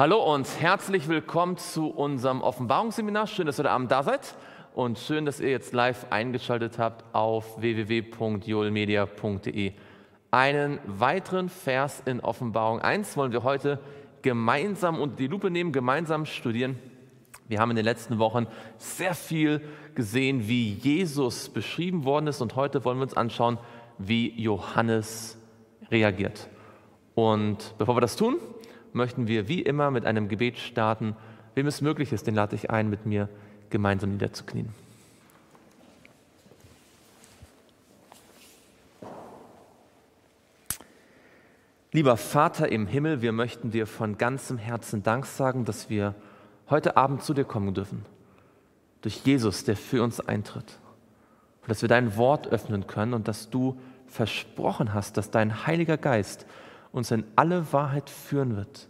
Hallo und herzlich willkommen zu unserem Offenbarungsseminar. Schön, dass ihr heute Abend da seid und schön, dass ihr jetzt live eingeschaltet habt auf www.joelmedia.de. Einen weiteren Vers in Offenbarung 1 wollen wir heute gemeinsam unter die Lupe nehmen, gemeinsam studieren. Wir haben in den letzten Wochen sehr viel gesehen, wie Jesus beschrieben worden ist und heute wollen wir uns anschauen, wie Johannes reagiert. Und bevor wir das tun, möchten wir wie immer mit einem Gebet starten. Wem es möglich ist, den lade ich ein, mit mir gemeinsam niederzuknien. Lieber Vater im Himmel, wir möchten dir von ganzem Herzen Dank sagen, dass wir heute Abend zu dir kommen dürfen. Durch Jesus, der für uns eintritt. Und dass wir dein Wort öffnen können und dass du versprochen hast, dass dein Heiliger Geist uns in alle Wahrheit führen wird.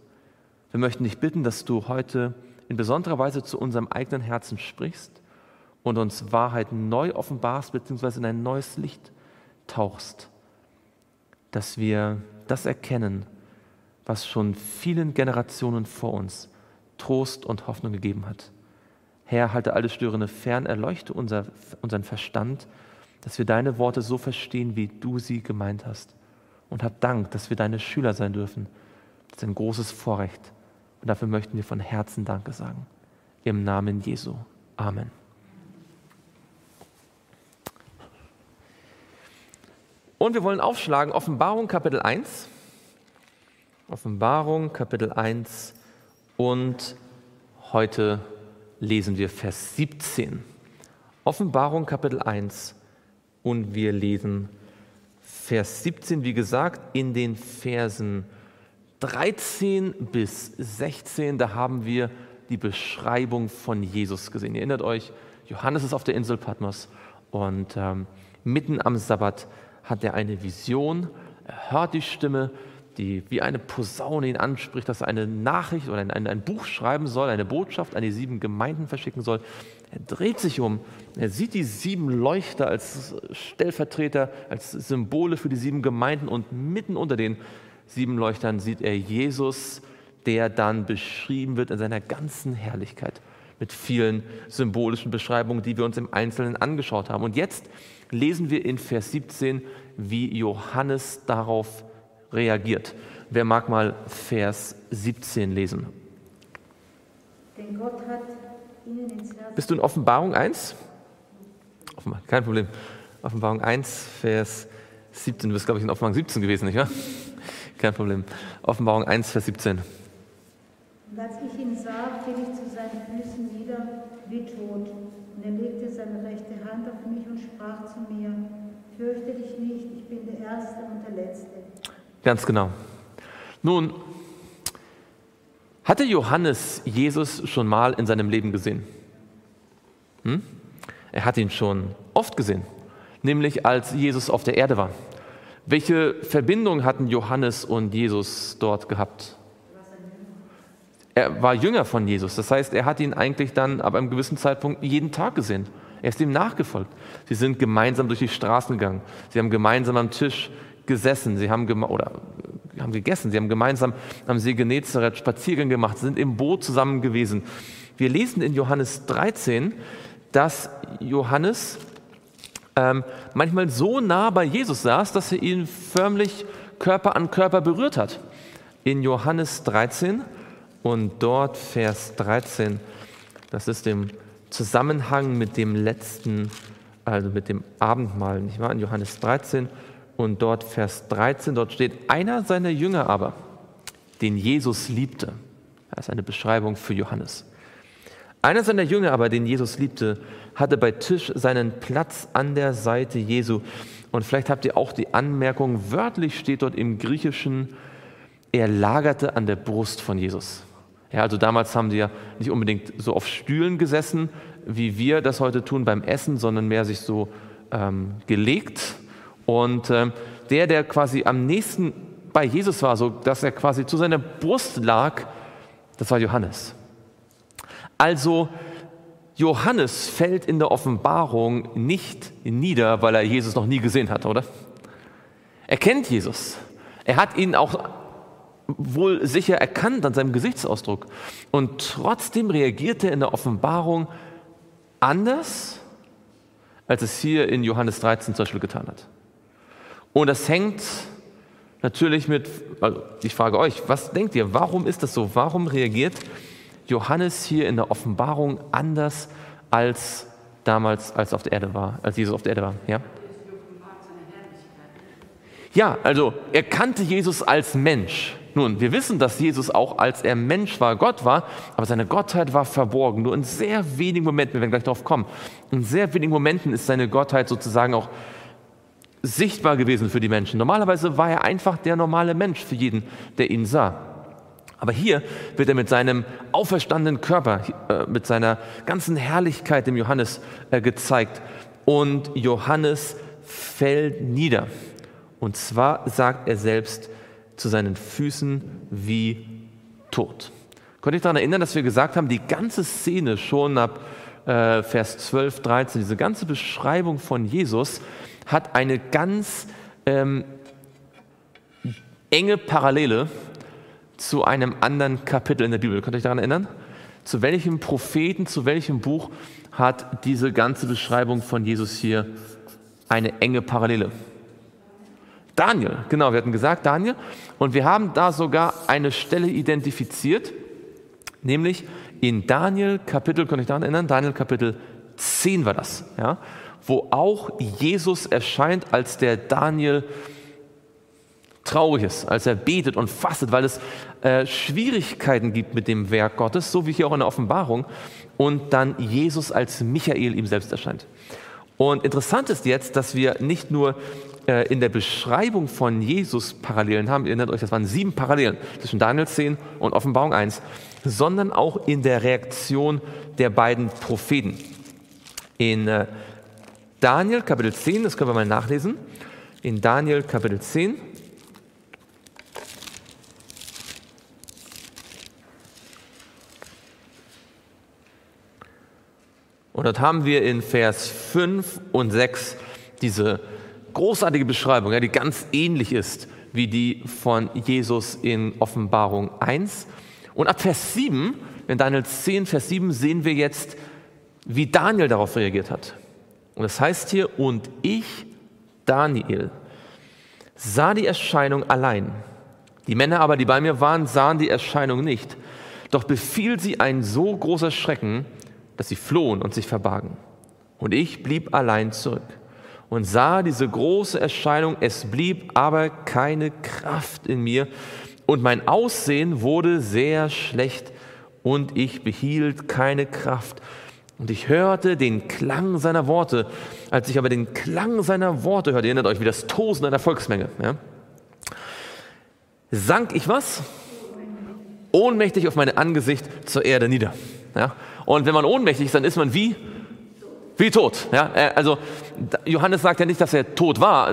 Wir möchten dich bitten, dass du heute in besonderer Weise zu unserem eigenen Herzen sprichst und uns Wahrheit neu offenbarst, beziehungsweise in ein neues Licht tauchst, dass wir das erkennen, was schon vielen Generationen vor uns Trost und Hoffnung gegeben hat. Herr, halte alle Störende fern, erleuchte unser, unseren Verstand, dass wir deine Worte so verstehen, wie du sie gemeint hast. Und hab Dank, dass wir deine Schüler sein dürfen. Das ist ein großes Vorrecht. Und dafür möchten wir von Herzen Danke sagen. Im Namen Jesu. Amen. Und wir wollen aufschlagen Offenbarung Kapitel 1. Offenbarung Kapitel 1 und heute lesen wir Vers 17. Offenbarung Kapitel 1 und wir lesen Vers 17, wie gesagt, in den Versen 13 bis 16, da haben wir die Beschreibung von Jesus gesehen. Ihr erinnert euch, Johannes ist auf der Insel Patmos und ähm, mitten am Sabbat hat er eine Vision, er hört die Stimme, die wie eine Posaune ihn anspricht, dass er eine Nachricht oder ein, ein, ein Buch schreiben soll, eine Botschaft an die sieben Gemeinden verschicken soll. Er dreht sich um, er sieht die sieben Leuchter als Stellvertreter, als Symbole für die sieben Gemeinden und mitten unter den sieben Leuchtern sieht er Jesus, der dann beschrieben wird in seiner ganzen Herrlichkeit mit vielen symbolischen Beschreibungen, die wir uns im Einzelnen angeschaut haben. Und jetzt lesen wir in Vers 17, wie Johannes darauf reagiert. Wer mag mal Vers 17 lesen? Denn Gott hat Bist du in Offenbarung 1? Offenbar, kein Problem. Offenbarung 1, Vers 17. Du bist, glaube ich, in Offenbarung 17 gewesen, nicht wahr? Kein Problem. Offenbarung 1, Vers 17. Und als ich ihn sah, fiel ich zu seinen Füßen nieder wie tot. Und er legte seine rechte Hand auf mich und sprach zu mir, fürchte dich nicht, ich bin der Erste und der Letzte. Ganz genau. Nun, hatte Johannes Jesus schon mal in seinem Leben gesehen? Hm? Er hat ihn schon oft gesehen, nämlich als Jesus auf der Erde war. Welche Verbindung hatten Johannes und Jesus dort gehabt? Er war Jünger von Jesus, das heißt, er hat ihn eigentlich dann ab einem gewissen Zeitpunkt jeden Tag gesehen. Er ist ihm nachgefolgt. Sie sind gemeinsam durch die Straßen gegangen. Sie haben gemeinsam am Tisch gesessen, sie haben, oder, haben gegessen, sie haben gemeinsam am See Genezareth Spaziergänge gemacht, sind im Boot zusammen gewesen. Wir lesen in Johannes 13, dass Johannes ähm, manchmal so nah bei Jesus saß, dass er ihn förmlich Körper an Körper berührt hat. In Johannes 13 und dort Vers 13, das ist im Zusammenhang mit dem letzten, also mit dem Abendmahl, nicht wahr? In Johannes 13 und dort Vers 13, dort steht, einer seiner Jünger aber, den Jesus liebte. Das ist eine Beschreibung für Johannes. Einer seiner Jünger aber, den Jesus liebte, hatte bei Tisch seinen Platz an der Seite Jesu. Und vielleicht habt ihr auch die Anmerkung, wörtlich steht dort im Griechischen, er lagerte an der Brust von Jesus. Ja, also damals haben sie ja nicht unbedingt so auf Stühlen gesessen, wie wir das heute tun beim Essen, sondern mehr sich so ähm, gelegt und äh, der, der quasi am nächsten bei Jesus war, so dass er quasi zu seiner Brust lag, das war Johannes. Also Johannes fällt in der Offenbarung nicht nieder, weil er Jesus noch nie gesehen hat, oder? Er kennt Jesus. Er hat ihn auch wohl sicher erkannt an seinem Gesichtsausdruck. Und trotzdem reagiert er in der Offenbarung anders, als es hier in Johannes 13 zum Beispiel getan hat. Und das hängt natürlich mit, also ich frage euch, was denkt ihr, warum ist das so? Warum reagiert Johannes hier in der Offenbarung anders als damals, als auf der Erde war, als Jesus auf der Erde war? Ja? Ja, also er kannte Jesus als Mensch. Nun, wir wissen, dass Jesus auch als er Mensch war, Gott war, aber seine Gottheit war verborgen. Nur in sehr wenigen Momenten, wir werden gleich darauf kommen, in sehr wenigen Momenten ist seine Gottheit sozusagen auch sichtbar gewesen für die Menschen. Normalerweise war er einfach der normale Mensch für jeden, der ihn sah. Aber hier wird er mit seinem auferstandenen Körper, äh, mit seiner ganzen Herrlichkeit dem Johannes äh, gezeigt. Und Johannes fällt nieder. Und zwar sagt er selbst zu seinen Füßen wie tot. Konnte ich daran erinnern, dass wir gesagt haben, die ganze Szene schon ab äh, Vers 12, 13, diese ganze Beschreibung von Jesus hat eine ganz ähm, enge Parallele zu einem anderen Kapitel in der Bibel. Könnt ihr euch daran erinnern? Zu welchem Propheten, zu welchem Buch hat diese ganze Beschreibung von Jesus hier eine enge Parallele? Daniel, genau, wir hatten gesagt Daniel. Und wir haben da sogar eine Stelle identifiziert, nämlich in Daniel Kapitel, kann ich daran erinnern? Daniel Kapitel 10 war das, ja, wo auch Jesus erscheint, als der Daniel traurig ist, als er betet und fastet, weil es äh, Schwierigkeiten gibt mit dem Werk Gottes, so wie hier auch in der Offenbarung, und dann Jesus als Michael ihm selbst erscheint. Und interessant ist jetzt, dass wir nicht nur äh, in der Beschreibung von Jesus Parallelen haben, ihr erinnert euch, das waren sieben Parallelen zwischen Daniel 10 und Offenbarung 1, sondern auch in der Reaktion der beiden Propheten. In äh, Daniel Kapitel 10, das können wir mal nachlesen, in Daniel Kapitel 10, Und dort haben wir in Vers 5 und 6 diese großartige Beschreibung, ja, die ganz ähnlich ist wie die von Jesus in Offenbarung 1. Und ab Vers 7, in Daniel 10, Vers 7, sehen wir jetzt, wie Daniel darauf reagiert hat. Und es das heißt hier, und ich, Daniel, sah die Erscheinung allein. Die Männer aber, die bei mir waren, sahen die Erscheinung nicht. Doch befiel sie ein so großer Schrecken, dass sie flohen und sich verbargen. Und ich blieb allein zurück und sah diese große Erscheinung, es blieb aber keine Kraft in mir und mein Aussehen wurde sehr schlecht und ich behielt keine Kraft. Und ich hörte den Klang seiner Worte. Als ich aber den Klang seiner Worte hörte, erinnert euch wie das Tosen einer Volksmenge, ja, sank ich was? Ohnmächtig auf mein Angesicht zur Erde nieder. Ja? Und wenn man ohnmächtig ist, dann ist man wie wie tot. Ja? Also Johannes sagt ja nicht, dass er tot war.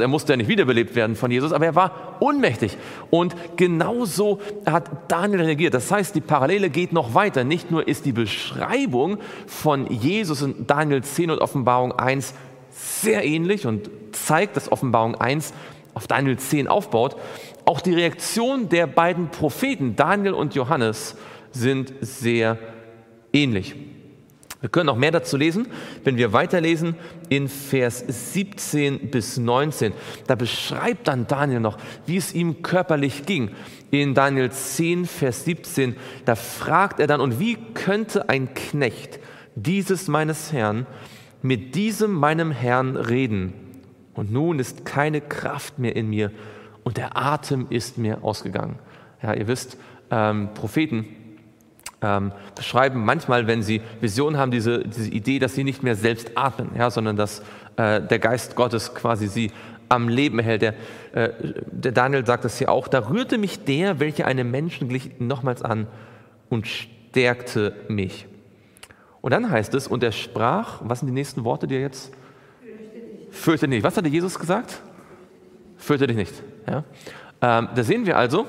Er musste ja nicht wiederbelebt werden von Jesus, aber er war ohnmächtig. Und genauso hat Daniel reagiert. Das heißt, die Parallele geht noch weiter. Nicht nur ist die Beschreibung von Jesus in Daniel 10 und Offenbarung 1 sehr ähnlich und zeigt, dass Offenbarung 1 auf Daniel 10 aufbaut. Auch die Reaktion der beiden Propheten, Daniel und Johannes, sind sehr ähnlich. Wir können noch mehr dazu lesen, wenn wir weiterlesen in Vers 17 bis 19. Da beschreibt dann Daniel noch, wie es ihm körperlich ging. In Daniel 10, Vers 17, da fragt er dann, und wie könnte ein Knecht dieses meines Herrn mit diesem meinem Herrn reden? Und nun ist keine Kraft mehr in mir und der Atem ist mir ausgegangen. Ja, ihr wisst, ähm, Propheten, ähm, beschreiben manchmal, wenn sie Visionen haben, diese, diese Idee, dass sie nicht mehr selbst atmen, ja, sondern dass äh, der Geist Gottes quasi sie am Leben hält. Der, äh, der Daniel sagt das hier auch, da rührte mich der, welcher einem Menschen glich, nochmals an und stärkte mich. Und dann heißt es, und er sprach, was sind die nächsten Worte, die er jetzt? Fürchte. Fürchte nicht. Was hatte Jesus gesagt? Fürchte dich nicht. Ja? Ähm, da sehen wir also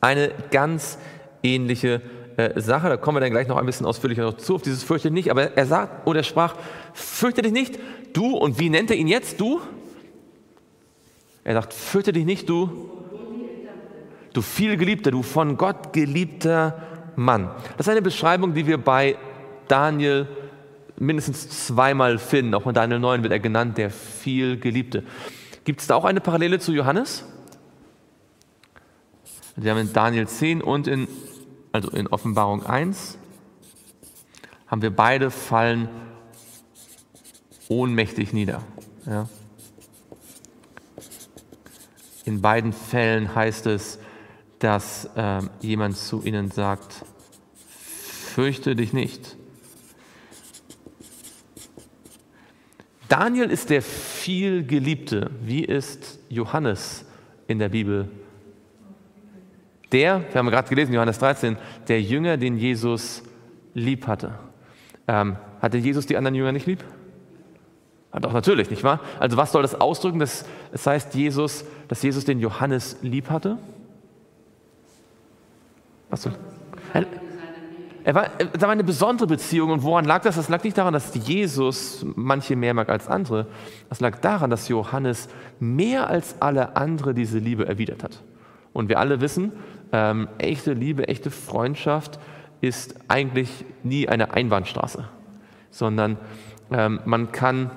eine ganz ähnliche äh, Sache, da kommen wir dann gleich noch ein bisschen ausführlicher noch zu, auf dieses fürchte nicht, aber er sagt oder er sprach, fürchte dich nicht, du, und wie nennt er ihn jetzt, du? Er sagt, fürchte dich nicht, du, Du vielgeliebter, du von Gott geliebter Mann. Das ist eine Beschreibung, die wir bei Daniel mindestens zweimal finden. Auch in Daniel 9 wird er genannt, der vielgeliebte. Gibt es da auch eine Parallele zu Johannes? Wir haben in Daniel 10 und in, also in Offenbarung 1 haben wir beide fallen ohnmächtig nieder. Ja. In beiden Fällen heißt es, dass äh, jemand zu ihnen sagt, fürchte dich nicht. Daniel ist der vielgeliebte. Wie ist Johannes in der Bibel? Der, wir haben gerade gelesen, Johannes 13, der Jünger, den Jesus lieb hatte. Ähm, hatte Jesus die anderen Jünger nicht lieb? Doch, natürlich, nicht wahr? Also was soll das ausdrücken? Das, das heißt, Jesus, dass Jesus den Johannes lieb hatte? Was soll? Er, er war, es war eine besondere Beziehung. Und woran lag das? Das lag nicht daran, dass Jesus manche mehr mag als andere. Das lag daran, dass Johannes mehr als alle andere diese Liebe erwidert hat. Und wir alle wissen, ähm, echte Liebe, echte Freundschaft ist eigentlich nie eine Einbahnstraße, sondern ähm, man kann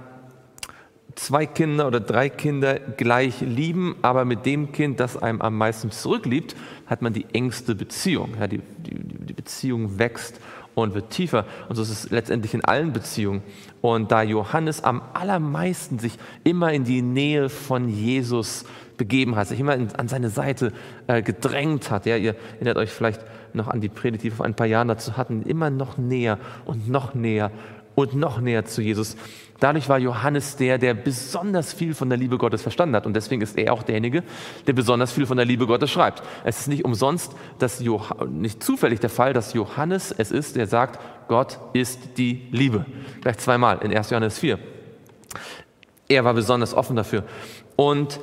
zwei Kinder oder drei Kinder gleich lieben, aber mit dem Kind, das einem am meisten zurückliebt, hat man die engste Beziehung. Ja, die, die, die Beziehung wächst und wird tiefer. Und so ist es letztendlich in allen Beziehungen. Und da Johannes am allermeisten sich immer in die Nähe von Jesus begeben hat, sich immer in, an seine Seite äh, gedrängt hat. Ja, ihr erinnert euch vielleicht noch an die Predigt, die wir vor ein paar Jahren dazu hatten, immer noch näher und noch näher und noch näher zu Jesus. Dadurch war Johannes der, der besonders viel von der Liebe Gottes verstanden hat. Und deswegen ist er auch derjenige, der besonders viel von der Liebe Gottes schreibt. Es ist nicht umsonst, dass nicht zufällig der Fall, dass Johannes es ist, der sagt, Gott ist die Liebe. Gleich zweimal in 1. Johannes 4. Er war besonders offen dafür. Und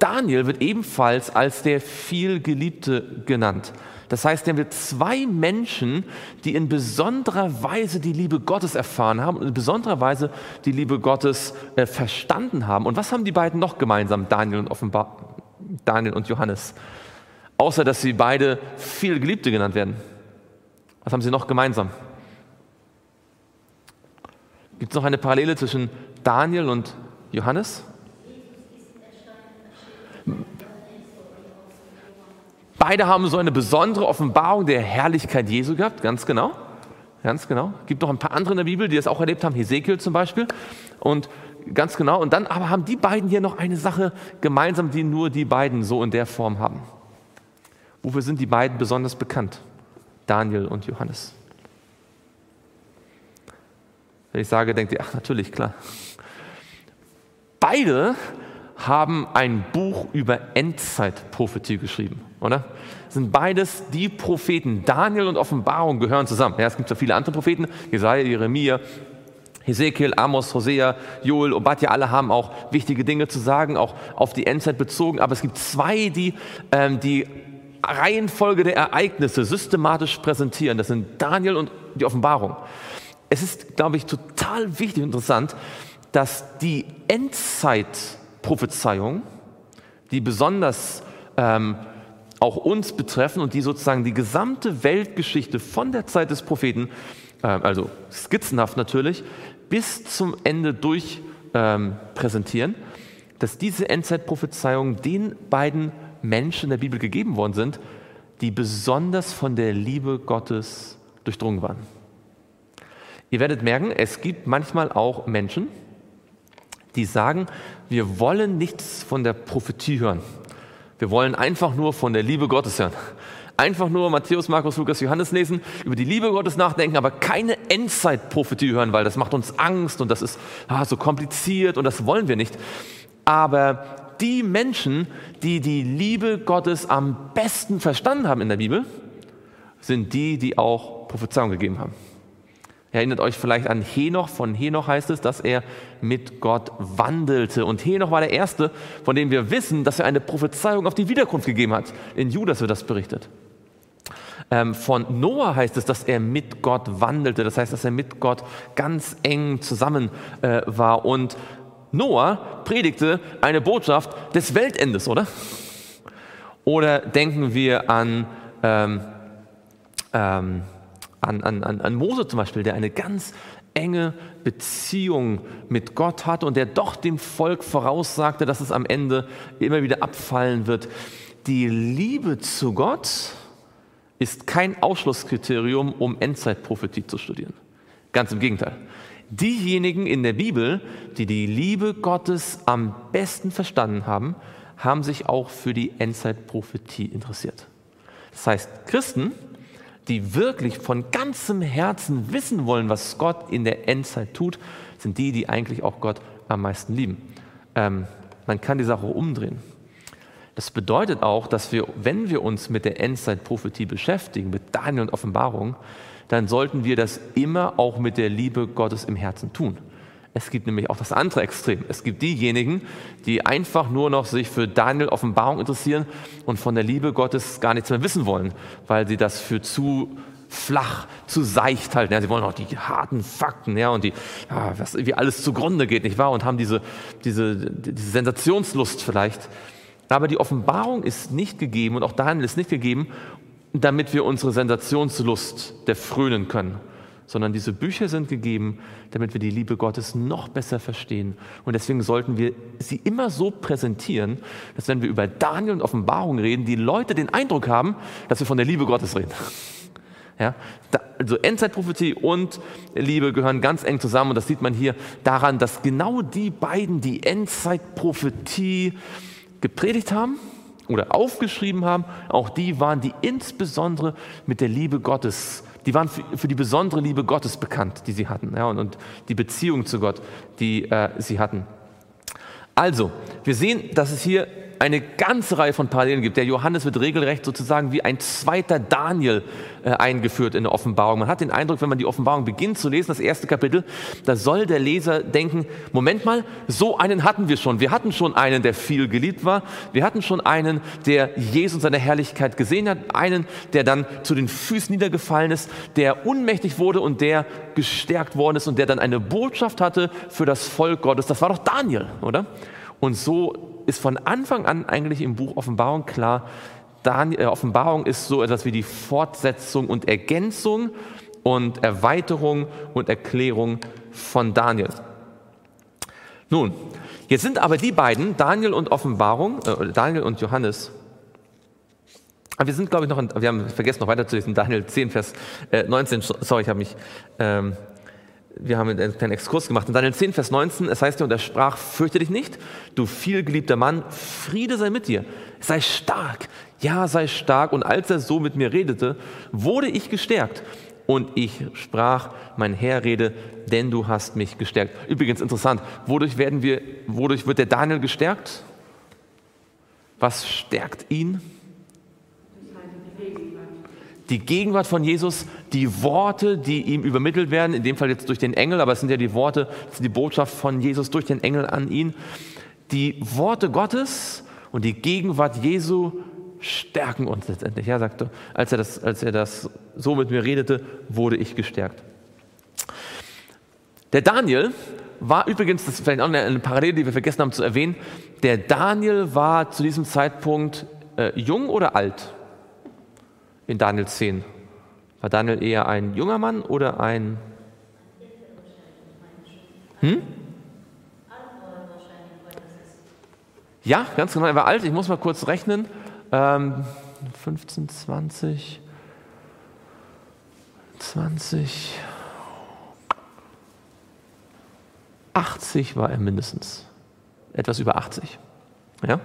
Daniel wird ebenfalls als der vielgeliebte genannt. Das heißt, hier haben wir zwei Menschen, die in besonderer Weise die Liebe Gottes erfahren haben und in besonderer Weise die Liebe Gottes äh, verstanden haben. Und was haben die beiden noch gemeinsam, Daniel und, Offenbar Daniel und Johannes? Außer, dass sie beide viel Geliebte genannt werden. Was haben sie noch gemeinsam? Gibt es noch eine Parallele zwischen Daniel und Johannes? Beide haben so eine besondere Offenbarung der Herrlichkeit Jesu gehabt, ganz genau. Ganz genau. Gibt noch ein paar andere in der Bibel, die das auch erlebt haben, Hesekiel zum Beispiel. Und ganz genau. Und dann aber haben die beiden hier noch eine Sache gemeinsam, die nur die beiden so in der Form haben. Wofür sind die beiden besonders bekannt? Daniel und Johannes. Wenn ich sage, denkt ihr, ach natürlich, klar. Beide haben ein Buch über Endzeitprophetie geschrieben, oder? Sind beides die Propheten. Daniel und Offenbarung gehören zusammen. Ja, es gibt so viele andere Propheten, Jesaja, Jeremia, Hesekiel, Amos, Hosea, Joel, Obadja, alle haben auch wichtige Dinge zu sagen, auch auf die Endzeit bezogen. Aber es gibt zwei, die ähm, die Reihenfolge der Ereignisse systematisch präsentieren. Das sind Daniel und die Offenbarung. Es ist, glaube ich, total wichtig und interessant, dass die Endzeit Prophezeiungen, die besonders ähm, auch uns betreffen und die sozusagen die gesamte Weltgeschichte von der Zeit des Propheten, äh, also skizzenhaft natürlich, bis zum Ende durch ähm, präsentieren, dass diese Endzeitprophezeiungen den beiden Menschen in der Bibel gegeben worden sind, die besonders von der Liebe Gottes durchdrungen waren. Ihr werdet merken, es gibt manchmal auch Menschen, die sagen, wir wollen nichts von der Prophetie hören. Wir wollen einfach nur von der Liebe Gottes hören. Einfach nur Matthäus, Markus, Lukas, Johannes lesen, über die Liebe Gottes nachdenken, aber keine Endzeitprophetie hören, weil das macht uns Angst und das ist ah, so kompliziert und das wollen wir nicht. Aber die Menschen, die die Liebe Gottes am besten verstanden haben in der Bibel, sind die, die auch Prophezeiung gegeben haben. Erinnert euch vielleicht an Henoch. Von Henoch heißt es, dass er mit Gott wandelte. Und Henoch war der Erste, von dem wir wissen, dass er eine Prophezeiung auf die Wiederkunft gegeben hat. In Judas wird das berichtet. Ähm, von Noah heißt es, dass er mit Gott wandelte. Das heißt, dass er mit Gott ganz eng zusammen äh, war. Und Noah predigte eine Botschaft des Weltendes, oder? Oder denken wir an, ähm, ähm, an, an, an Mose zum Beispiel, der eine ganz enge Beziehung mit Gott hat und der doch dem Volk voraussagte, dass es am Ende immer wieder abfallen wird. Die Liebe zu Gott ist kein Ausschlusskriterium, um Endzeitprophetie zu studieren. Ganz im Gegenteil. Diejenigen in der Bibel, die die Liebe Gottes am besten verstanden haben, haben sich auch für die Endzeitprophetie interessiert. Das heißt, Christen, die wirklich von ganzem Herzen wissen wollen, was Gott in der Endzeit tut, sind die, die eigentlich auch Gott am meisten lieben. Ähm, man kann die Sache umdrehen. Das bedeutet auch, dass wir, wenn wir uns mit der Endzeitprophetie beschäftigen, mit Daniel und Offenbarung, dann sollten wir das immer auch mit der Liebe Gottes im Herzen tun. Es gibt nämlich auch das andere Extrem. Es gibt diejenigen, die einfach nur noch sich für Daniel Offenbarung interessieren und von der Liebe Gottes gar nichts mehr wissen wollen, weil sie das für zu flach, zu seicht halten. Ja, sie wollen auch die harten Fakten ja, und die, ja, was, wie alles zugrunde geht, nicht wahr? Und haben diese, diese, diese Sensationslust vielleicht. Aber die Offenbarung ist nicht gegeben und auch Daniel ist nicht gegeben, damit wir unsere Sensationslust der frönen können, sondern diese Bücher sind gegeben, damit wir die Liebe Gottes noch besser verstehen. Und deswegen sollten wir sie immer so präsentieren, dass wenn wir über Daniel und Offenbarung reden, die Leute den Eindruck haben, dass wir von der Liebe Gottes reden. Ja, also Endzeitprophetie und Liebe gehören ganz eng zusammen und das sieht man hier daran, dass genau die beiden die Endzeitprophetie gepredigt haben oder aufgeschrieben haben, auch die waren die insbesondere mit der Liebe Gottes die waren für, für, die besondere Liebe Gottes bekannt, die sie hatten, ja, und, und die Beziehung zu Gott, die äh, sie hatten. Also, wir sehen, dass es hier eine ganze Reihe von Parallelen gibt. Der Johannes wird regelrecht sozusagen wie ein zweiter Daniel äh, eingeführt in der Offenbarung. Man hat den Eindruck, wenn man die Offenbarung beginnt zu lesen, das erste Kapitel, da soll der Leser denken, Moment mal, so einen hatten wir schon. Wir hatten schon einen, der viel geliebt war. Wir hatten schon einen, der Jesus in seiner Herrlichkeit gesehen hat. Einen, der dann zu den Füßen niedergefallen ist, der unmächtig wurde und der gestärkt worden ist und der dann eine Botschaft hatte für das Volk Gottes. Das war doch Daniel, oder? Und so ist von Anfang an eigentlich im Buch Offenbarung klar, Daniel, äh, Offenbarung ist so etwas wie die Fortsetzung und Ergänzung und Erweiterung und Erklärung von Daniel. Nun, jetzt sind aber die beiden, Daniel und Offenbarung, äh, Daniel und Johannes, aber wir sind, glaube ich, noch, in, wir haben vergessen noch weiter zu lesen, Daniel 10, Vers äh, 19, sorry, ich habe mich ähm, wir haben einen kleinen Exkurs gemacht. In Daniel 10, Vers 19, es heißt ja, und er sprach, fürchte dich nicht, du vielgeliebter Mann, Friede sei mit dir, sei stark, ja, sei stark. Und als er so mit mir redete, wurde ich gestärkt. Und ich sprach, mein Herr rede, denn du hast mich gestärkt. Übrigens interessant, wodurch, werden wir, wodurch wird der Daniel gestärkt? Was stärkt ihn? Die Gegenwart von Jesus, die Worte, die ihm übermittelt werden, in dem Fall jetzt durch den Engel, aber es sind ja die Worte, die Botschaft von Jesus durch den Engel an ihn. Die Worte Gottes und die Gegenwart Jesu stärken uns letztendlich. Ja, sagte, als er das, als er das so mit mir redete, wurde ich gestärkt. Der Daniel war übrigens, das ist vielleicht auch eine Parallele, die wir vergessen haben zu erwähnen, der Daniel war zu diesem Zeitpunkt äh, jung oder alt? In Daniel 10? War Daniel eher ein junger Mann oder ein... Hm? Ja, ganz genau, er war alt. Ich muss mal kurz rechnen. Ähm, 15, 20, 20, 80 war er mindestens. Etwas über 80. Ja?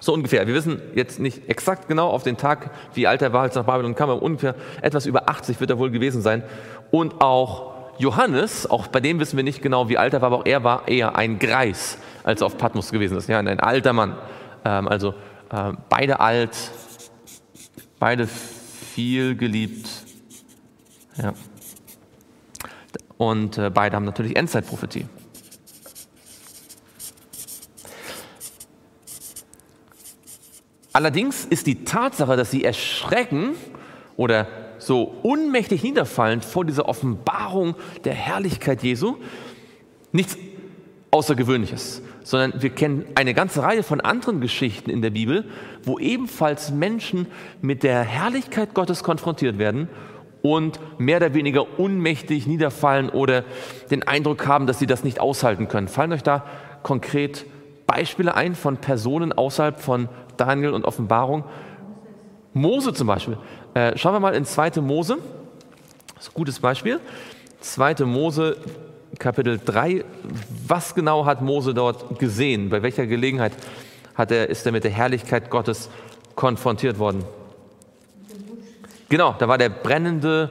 So ungefähr. Wir wissen jetzt nicht exakt genau auf den Tag, wie alt er war, als er nach Babylon kam, aber ungefähr etwas über 80 wird er wohl gewesen sein. Und auch Johannes, auch bei dem wissen wir nicht genau, wie alt er war, aber auch er war eher ein Greis, als er auf Patmos gewesen ist. Ja, ein alter Mann. Ähm, also äh, beide alt, beide viel geliebt. Ja. Und äh, beide haben natürlich Endzeitprophetie. Allerdings ist die Tatsache, dass sie erschrecken oder so unmächtig niederfallen vor dieser Offenbarung der Herrlichkeit Jesu, nichts Außergewöhnliches, sondern wir kennen eine ganze Reihe von anderen Geschichten in der Bibel, wo ebenfalls Menschen mit der Herrlichkeit Gottes konfrontiert werden und mehr oder weniger unmächtig niederfallen oder den Eindruck haben, dass sie das nicht aushalten können. Fallen euch da konkret Beispiele ein von Personen außerhalb von Daniel und Offenbarung? Mose zum Beispiel. Äh, schauen wir mal in 2. Mose. Das ist ein gutes Beispiel. 2. Mose Kapitel 3. Was genau hat Mose dort gesehen? Bei welcher Gelegenheit hat er, ist er mit der Herrlichkeit Gottes konfrontiert worden? Genau, da war der brennende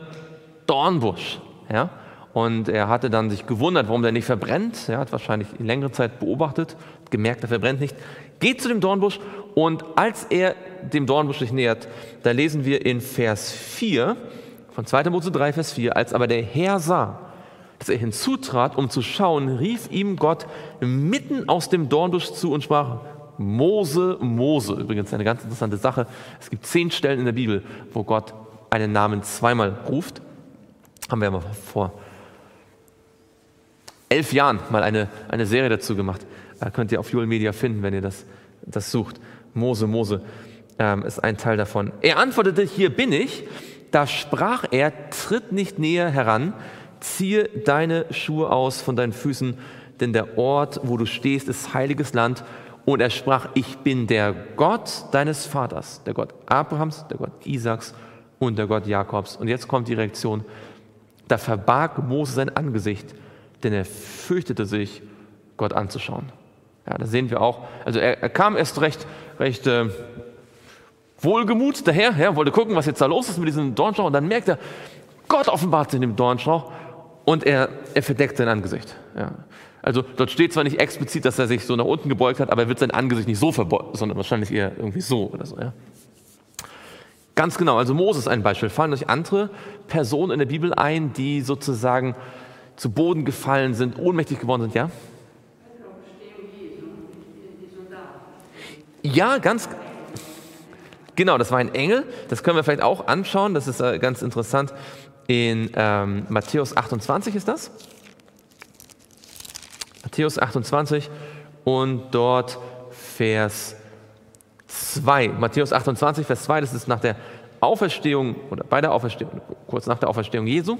Dornbusch. Ja? Und er hatte dann sich gewundert, warum der nicht verbrennt. Er hat wahrscheinlich längere Zeit beobachtet, gemerkt, er verbrennt nicht. Geht zu dem Dornbusch und als er dem Dornbusch sich nähert, da lesen wir in Vers 4 von 2. Mose 3, Vers 4, als aber der Herr sah, dass er hinzutrat, um zu schauen, rief ihm Gott mitten aus dem Dornbusch zu und sprach, Mose, Mose. Übrigens eine ganz interessante Sache. Es gibt zehn Stellen in der Bibel, wo Gott einen Namen zweimal ruft. Haben wir mal vor elf Jahren mal eine, eine Serie dazu gemacht. Da könnt ihr auf Jule Media finden, wenn ihr das, das sucht. Mose, Mose ähm, ist ein Teil davon. Er antwortete, hier bin ich. Da sprach er, tritt nicht näher heran, ziehe deine Schuhe aus von deinen Füßen, denn der Ort, wo du stehst, ist heiliges Land. Und er sprach, ich bin der Gott deines Vaters, der Gott Abrahams, der Gott Isaaks und der Gott Jakobs. Und jetzt kommt die Reaktion. Da verbarg Mose sein Angesicht, denn er fürchtete sich, Gott anzuschauen. Ja, da sehen wir auch, also er, er kam erst recht, recht äh, wohlgemut daher, ja, wollte gucken, was jetzt da los ist mit diesem Dornstrauch und dann merkt er, Gott offenbart sich in dem Dornstrauch und er, er verdeckt sein Angesicht. Ja. Also dort steht zwar nicht explizit, dass er sich so nach unten gebeugt hat, aber er wird sein Angesicht nicht so verbeugt, sondern wahrscheinlich eher irgendwie so oder so. Ja. Ganz genau, also Moses ein Beispiel. Fallen euch andere Personen in der Bibel ein, die sozusagen zu Boden gefallen sind, ohnmächtig geworden sind, ja? Ja, ganz genau, das war ein Engel. Das können wir vielleicht auch anschauen. Das ist äh, ganz interessant. In ähm, Matthäus 28 ist das. Matthäus 28 und dort Vers 2. Matthäus 28, Vers 2, das ist nach der Auferstehung oder bei der Auferstehung, kurz nach der Auferstehung Jesu.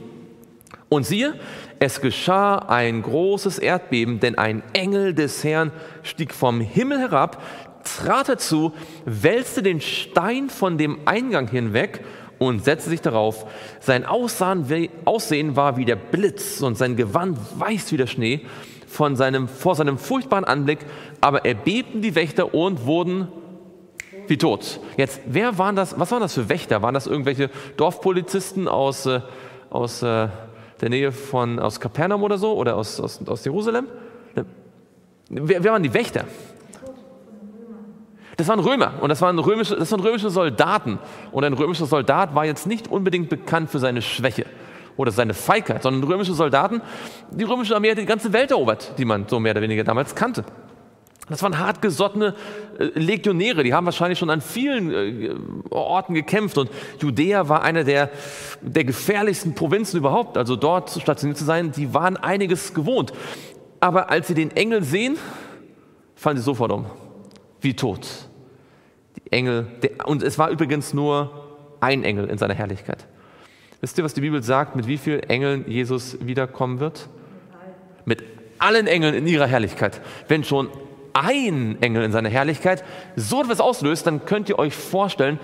Und siehe, es geschah ein großes Erdbeben, denn ein Engel des Herrn stieg vom Himmel herab, trat dazu, wälzte den Stein von dem Eingang hinweg und setzte sich darauf. Sein Aussehen war wie der Blitz und sein Gewand weiß wie der Schnee von seinem, vor seinem furchtbaren Anblick, aber erbebten die Wächter und wurden wie tot. Jetzt, wer waren das, was waren das für Wächter? Waren das irgendwelche Dorfpolizisten aus, äh, aus äh, der Nähe von, aus Kapernaum oder so oder aus, aus, aus Jerusalem? Wer, wer waren die Wächter? Das waren Römer und das waren, römische, das waren römische Soldaten. Und ein römischer Soldat war jetzt nicht unbedingt bekannt für seine Schwäche oder seine Feigheit, sondern römische Soldaten, die römische Armee hat die ganze Welt erobert, die man so mehr oder weniger damals kannte. Das waren hartgesottene äh, Legionäre, die haben wahrscheinlich schon an vielen äh, Orten gekämpft und Judäa war eine der, der gefährlichsten Provinzen überhaupt, also dort stationiert zu sein, die waren einiges gewohnt. Aber als sie den Engel sehen, fallen sie sofort um, wie tot. Engel, der, und es war übrigens nur ein Engel in seiner Herrlichkeit. Wisst ihr, was die Bibel sagt, mit wie vielen Engeln Jesus wiederkommen wird? Mit allen Engeln in ihrer Herrlichkeit. Wenn schon ein Engel in seiner Herrlichkeit so etwas auslöst, dann könnt ihr euch vorstellen,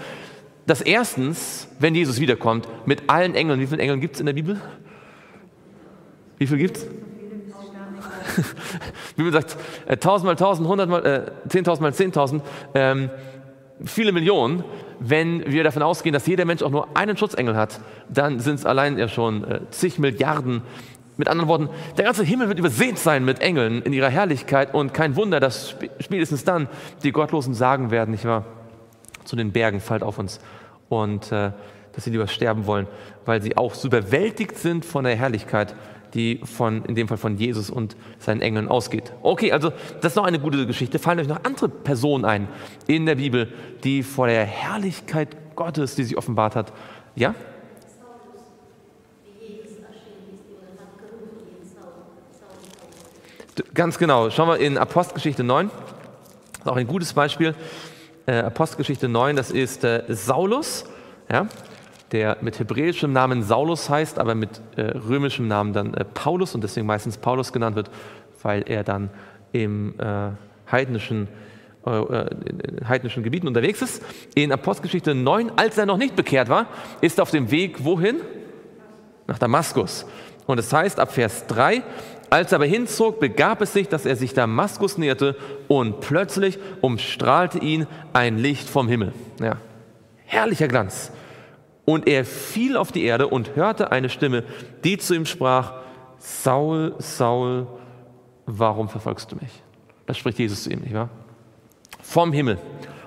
dass erstens, wenn Jesus wiederkommt, mit allen Engeln, wie viele Engeln gibt es in der Bibel? Wie viel gibt es? Die Bibel sagt, äh, tausend mal tausend, hundert mal, äh, zehntausend mal zehntausend. Ähm, viele Millionen, wenn wir davon ausgehen, dass jeder Mensch auch nur einen Schutzengel hat, dann sind es allein ja schon äh, zig Milliarden. Mit anderen Worten, der ganze Himmel wird übersät sein mit Engeln in ihrer Herrlichkeit und kein Wunder, dass spätestens dann die Gottlosen sagen werden, nicht wahr? Zu den Bergen fallt auf uns und äh, dass sie lieber sterben wollen, weil sie auch so überwältigt sind von der Herrlichkeit die von, in dem Fall von Jesus und seinen Engeln ausgeht. Okay, also das ist noch eine gute Geschichte. Fallen euch noch andere Personen ein in der Bibel, die vor der Herrlichkeit Gottes, die sich offenbart hat, ja? Ganz genau. Schauen wir in Apostelgeschichte 9. Das ist auch ein gutes Beispiel. Äh, Apostelgeschichte 9, das ist äh, Saulus, ja, der mit hebräischem Namen Saulus heißt, aber mit äh, römischem Namen dann äh, Paulus und deswegen meistens Paulus genannt wird, weil er dann im äh, heidnischen äh, in heidnischen Gebieten unterwegs ist. In Apostelgeschichte 9, als er noch nicht bekehrt war, ist er auf dem Weg wohin? Nach Damaskus. Und es das heißt ab Vers 3, als er aber hinzog, begab es sich, dass er sich Damaskus näherte und plötzlich umstrahlte ihn ein Licht vom Himmel. Ja. Herrlicher Glanz. Und er fiel auf die Erde und hörte eine Stimme, die zu ihm sprach, Saul, Saul, warum verfolgst du mich? Das spricht Jesus zu ihm, nicht wahr? Vom Himmel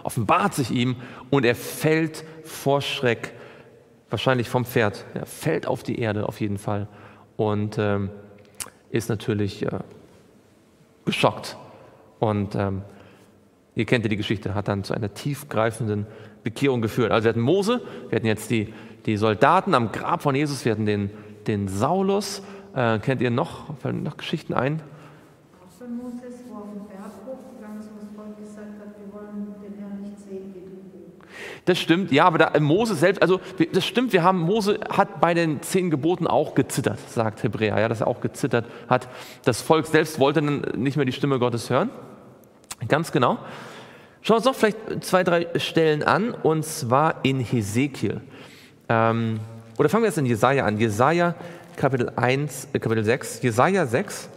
offenbart sich ihm und er fällt vor Schreck, wahrscheinlich vom Pferd, er fällt auf die Erde auf jeden Fall und ähm, ist natürlich äh, geschockt. Und ähm, ihr kennt ja die Geschichte, hat dann zu einer tiefgreifenden Bekehrung geführt. Also wir hatten Mose, wir hatten jetzt die, die Soldaten am Grab von Jesus, wir hatten den, den Saulus. Äh, kennt ihr noch, fallen noch Geschichten ein? Das stimmt, ja, aber da, Mose selbst, also das stimmt, wir haben, Mose hat bei den zehn Geboten auch gezittert, sagt Hebräer, ja, dass er auch gezittert hat. Das Volk selbst wollte dann nicht mehr die Stimme Gottes hören. Ganz genau. Schauen wir uns noch vielleicht zwei, drei Stellen an, und zwar in Hesekiel. Ähm, oder fangen wir jetzt in Jesaja an. Jesaja Kapitel 1, äh, Kapitel 6. Jesaja 6.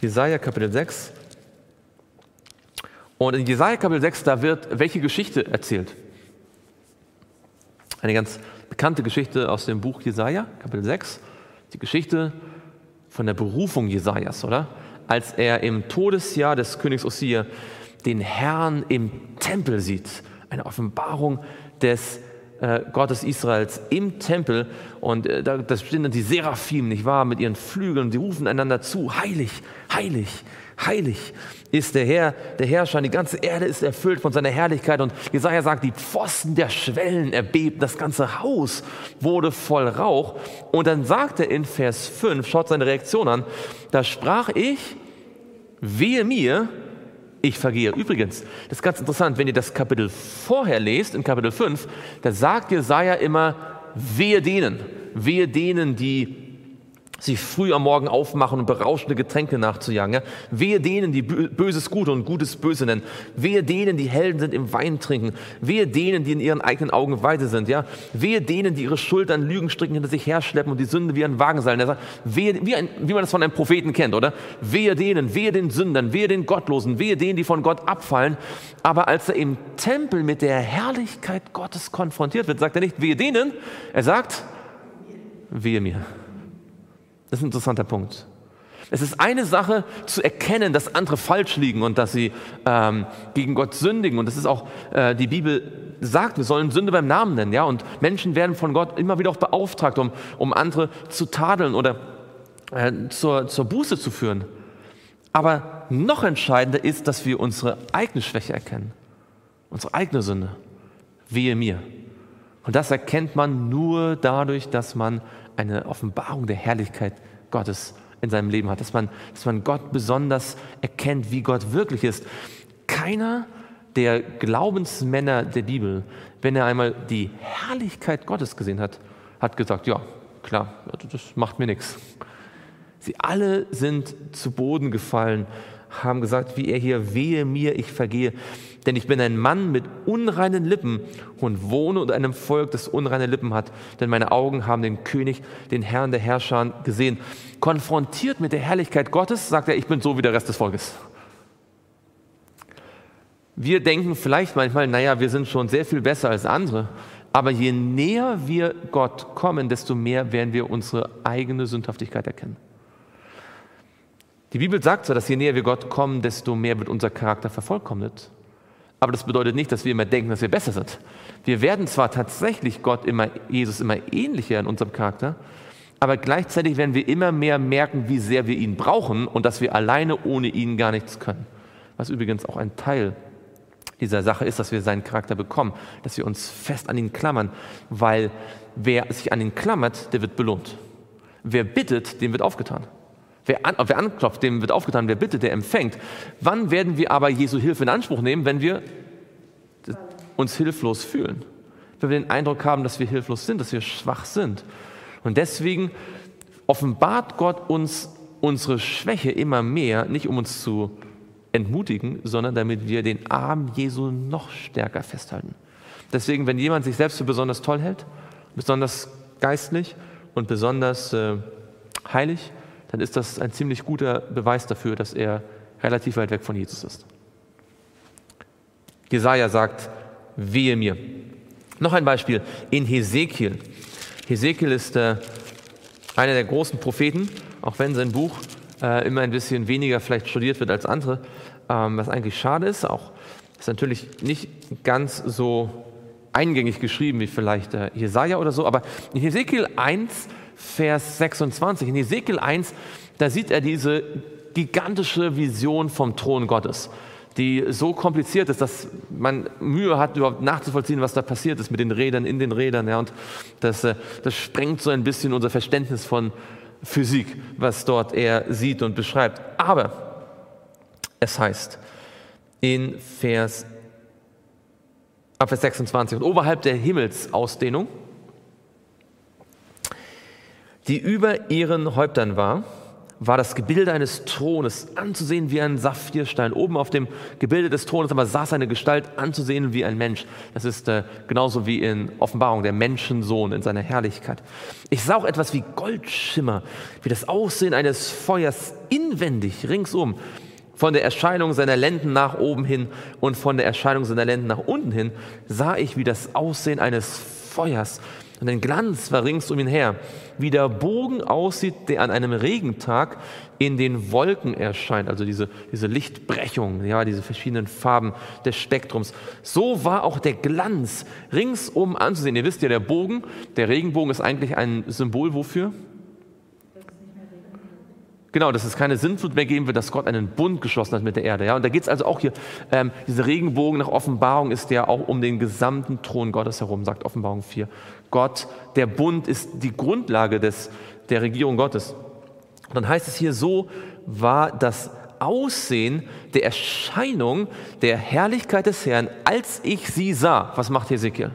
Jesaja Kapitel 6. Und in Jesaja Kapitel 6, da wird welche Geschichte erzählt? Eine ganz bekannte Geschichte aus dem Buch Jesaja, Kapitel 6. Die Geschichte von der Berufung Jesajas, oder? Als er im Todesjahr des Königs Osir den Herrn im Tempel sieht. Eine Offenbarung des äh, Gottes Israels im Tempel. Und äh, da das stehen dann die Seraphim, nicht wahr, mit ihren Flügeln. Die rufen einander zu: Heilig, heilig, heilig ist der Herr, der Herrscher. Die ganze Erde ist erfüllt von seiner Herrlichkeit. Und Jesaja sagt: Die Pfosten der Schwellen erbeben. Das ganze Haus wurde voll Rauch. Und dann sagt er in Vers 5, schaut seine Reaktion an: Da sprach ich, wehe mir, ich vergehe. Übrigens, das ist ganz interessant, wenn ihr das Kapitel vorher lest, in Kapitel 5, da sagt Jesaja immer, wehe denen, wehe denen, die sich früh am Morgen aufmachen und berauschende Getränke nachzujagen. Ja? Wehe denen, die Böses Gute und Gutes Böse nennen. Wehe denen, die Helden sind im Wein trinken. Wehe denen, die in ihren eigenen Augen weise sind. Ja? Wehe denen, die ihre Schuld an Lügenstricken hinter sich herschleppen und die Sünde wie ein Wagen sein. Er wehe, wie, ein, wie man das von einem Propheten kennt, oder? Wehe denen, wehe den Sündern, wehe den Gottlosen, wehe denen, die von Gott abfallen. Aber als er im Tempel mit der Herrlichkeit Gottes konfrontiert wird, sagt er nicht, wehe denen, er sagt, wehe mir. Das ist ein interessanter Punkt. Es ist eine Sache zu erkennen, dass andere falsch liegen und dass sie ähm, gegen Gott sündigen. Und das ist auch, äh, die Bibel sagt, wir sollen Sünde beim Namen nennen. Ja? Und Menschen werden von Gott immer wieder auch beauftragt, um, um andere zu tadeln oder äh, zur, zur Buße zu führen. Aber noch entscheidender ist, dass wir unsere eigene Schwäche erkennen. Unsere eigene Sünde. Wehe mir. Und das erkennt man nur dadurch, dass man eine Offenbarung der Herrlichkeit Gottes in seinem Leben hat, dass man, dass man Gott besonders erkennt, wie Gott wirklich ist. Keiner der Glaubensmänner der Bibel, wenn er einmal die Herrlichkeit Gottes gesehen hat, hat gesagt, ja, klar, das macht mir nichts. Sie alle sind zu Boden gefallen, haben gesagt, wie er hier, wehe mir, ich vergehe. Denn ich bin ein Mann mit unreinen Lippen und wohne unter einem Volk, das unreine Lippen hat. Denn meine Augen haben den König, den Herrn der Herrscher gesehen. Konfrontiert mit der Herrlichkeit Gottes, sagt er, ich bin so wie der Rest des Volkes. Wir denken vielleicht manchmal, naja, wir sind schon sehr viel besser als andere. Aber je näher wir Gott kommen, desto mehr werden wir unsere eigene Sündhaftigkeit erkennen. Die Bibel sagt zwar, dass je näher wir Gott kommen, desto mehr wird unser Charakter vervollkommnet. Aber das bedeutet nicht, dass wir immer denken, dass wir besser sind. Wir werden zwar tatsächlich Gott immer, Jesus immer ähnlicher in unserem Charakter, aber gleichzeitig werden wir immer mehr merken, wie sehr wir ihn brauchen und dass wir alleine ohne ihn gar nichts können. Was übrigens auch ein Teil dieser Sache ist, dass wir seinen Charakter bekommen, dass wir uns fest an ihn klammern, weil wer sich an ihn klammert, der wird belohnt. Wer bittet, dem wird aufgetan. Wer, an, wer anklopft, dem wird aufgetan. Wer bittet, der empfängt. Wann werden wir aber Jesu Hilfe in Anspruch nehmen, wenn wir uns hilflos fühlen? Wenn wir den Eindruck haben, dass wir hilflos sind, dass wir schwach sind. Und deswegen offenbart Gott uns unsere Schwäche immer mehr, nicht um uns zu entmutigen, sondern damit wir den Arm Jesu noch stärker festhalten. Deswegen, wenn jemand sich selbst für besonders toll hält, besonders geistlich und besonders äh, heilig, dann ist das ein ziemlich guter Beweis dafür, dass er relativ weit weg von Jesus ist. Jesaja sagt: Wehe mir. Noch ein Beispiel in Hesekiel. Hesekiel ist äh, einer der großen Propheten, auch wenn sein Buch äh, immer ein bisschen weniger vielleicht studiert wird als andere, ähm, was eigentlich schade ist. Auch ist natürlich nicht ganz so eingängig geschrieben wie vielleicht äh, Jesaja oder so, aber in Hesekiel 1, Vers 26, in Hesekiel 1, da sieht er diese gigantische Vision vom Thron Gottes die so kompliziert ist, dass man Mühe hat, überhaupt nachzuvollziehen, was da passiert ist mit den Rädern in den Rädern. Ja, und das, äh, das sprengt so ein bisschen unser Verständnis von Physik, was dort er sieht und beschreibt. Aber es heißt in Vers, ab Vers 26, und oberhalb der Himmelsausdehnung, die über ihren Häuptern war, war das Gebilde eines Thrones anzusehen wie ein Saphirstein. Oben auf dem Gebilde des Thrones aber saß eine Gestalt anzusehen wie ein Mensch. Das ist äh, genauso wie in Offenbarung der Menschensohn in seiner Herrlichkeit. Ich sah auch etwas wie Goldschimmer, wie das Aussehen eines Feuers inwendig ringsum. Von der Erscheinung seiner Lenden nach oben hin und von der Erscheinung seiner Lenden nach unten hin sah ich wie das Aussehen eines Feuers und ein Glanz war rings um ihn her, wie der Bogen aussieht, der an einem Regentag in den Wolken erscheint, also diese, diese Lichtbrechung, ja, diese verschiedenen Farben des Spektrums. So war auch der Glanz ringsum anzusehen. Ihr wisst ja, der Bogen, der Regenbogen ist eigentlich ein Symbol wofür? Genau, dass es keine Sintflut mehr geben wird, dass Gott einen Bund geschlossen hat mit der Erde. Ja? Und da geht es also auch hier, ähm, dieser Regenbogen nach Offenbarung ist ja auch um den gesamten Thron Gottes herum, sagt Offenbarung 4. Gott, der Bund ist die Grundlage des, der Regierung Gottes. Und dann heißt es hier, so war das Aussehen der Erscheinung der Herrlichkeit des Herrn, als ich sie sah. Was macht Hesekiel?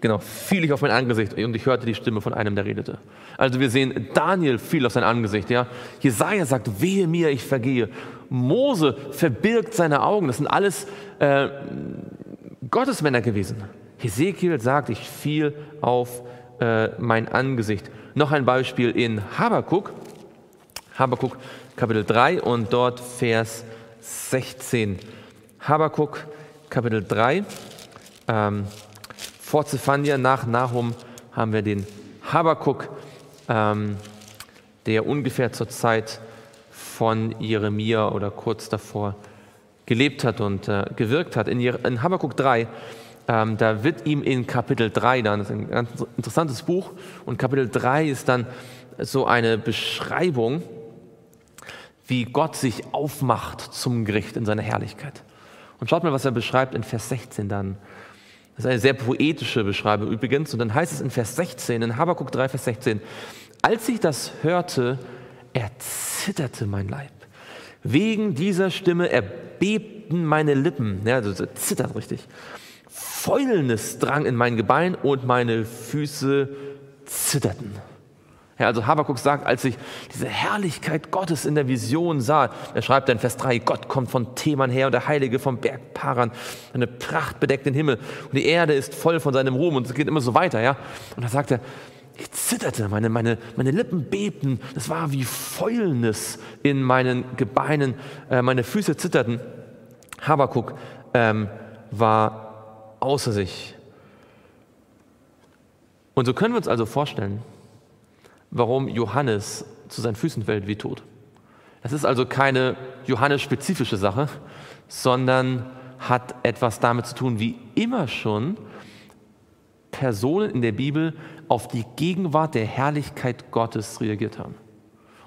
Genau, fiel ich auf mein Angesicht und ich hörte die Stimme von einem, der redete. Also wir sehen, Daniel fiel auf sein Angesicht. Ja? Jesaja sagt, wehe mir, ich vergehe. Mose verbirgt seine Augen. Das sind alles äh, Gottesmänner gewesen. Hesekiel sagt, ich fiel auf äh, mein Angesicht. Noch ein Beispiel in Habakuk. Habakuk Kapitel 3 und dort Vers 16. Habakuk Kapitel 3. Ähm, vor Zephania, nach Nahum, haben wir den Habakuk, ähm, der ungefähr zur Zeit von Jeremia oder kurz davor gelebt hat und äh, gewirkt hat. In, in Habakkuk 3, ähm, da wird ihm in Kapitel 3 dann, das ist ein ganz interessantes Buch, und Kapitel 3 ist dann so eine Beschreibung, wie Gott sich aufmacht zum Gericht in seiner Herrlichkeit. Und schaut mal, was er beschreibt in Vers 16 dann. Das ist eine sehr poetische Beschreibung übrigens. Und dann heißt es in Vers 16, in Habakkuk 3, Vers 16, als ich das hörte, erzitterte mein Leib. Wegen dieser Stimme erbebten meine Lippen. Ja, also zittert richtig. Fäulnis drang in mein Gebein und meine Füße zitterten. Ja, also Habakuk sagt, als ich diese Herrlichkeit Gottes in der Vision sah, er schreibt dann Vers 3, Gott kommt von Theman her und der Heilige vom Berg Paran, eine Pracht bedeckt den Himmel und die Erde ist voll von seinem Ruhm und es geht immer so weiter, ja. Und da sagt er, ich zitterte, meine, meine, meine Lippen bebten, das war wie Fäulnis in meinen Gebeinen, äh, meine Füße zitterten. Habakuk ähm, war außer sich. Und so können wir uns also vorstellen, warum Johannes zu seinen Füßen fällt wie tot. Es ist also keine Johannes-spezifische Sache, sondern hat etwas damit zu tun, wie immer schon Personen in der Bibel auf die Gegenwart der Herrlichkeit Gottes reagiert haben.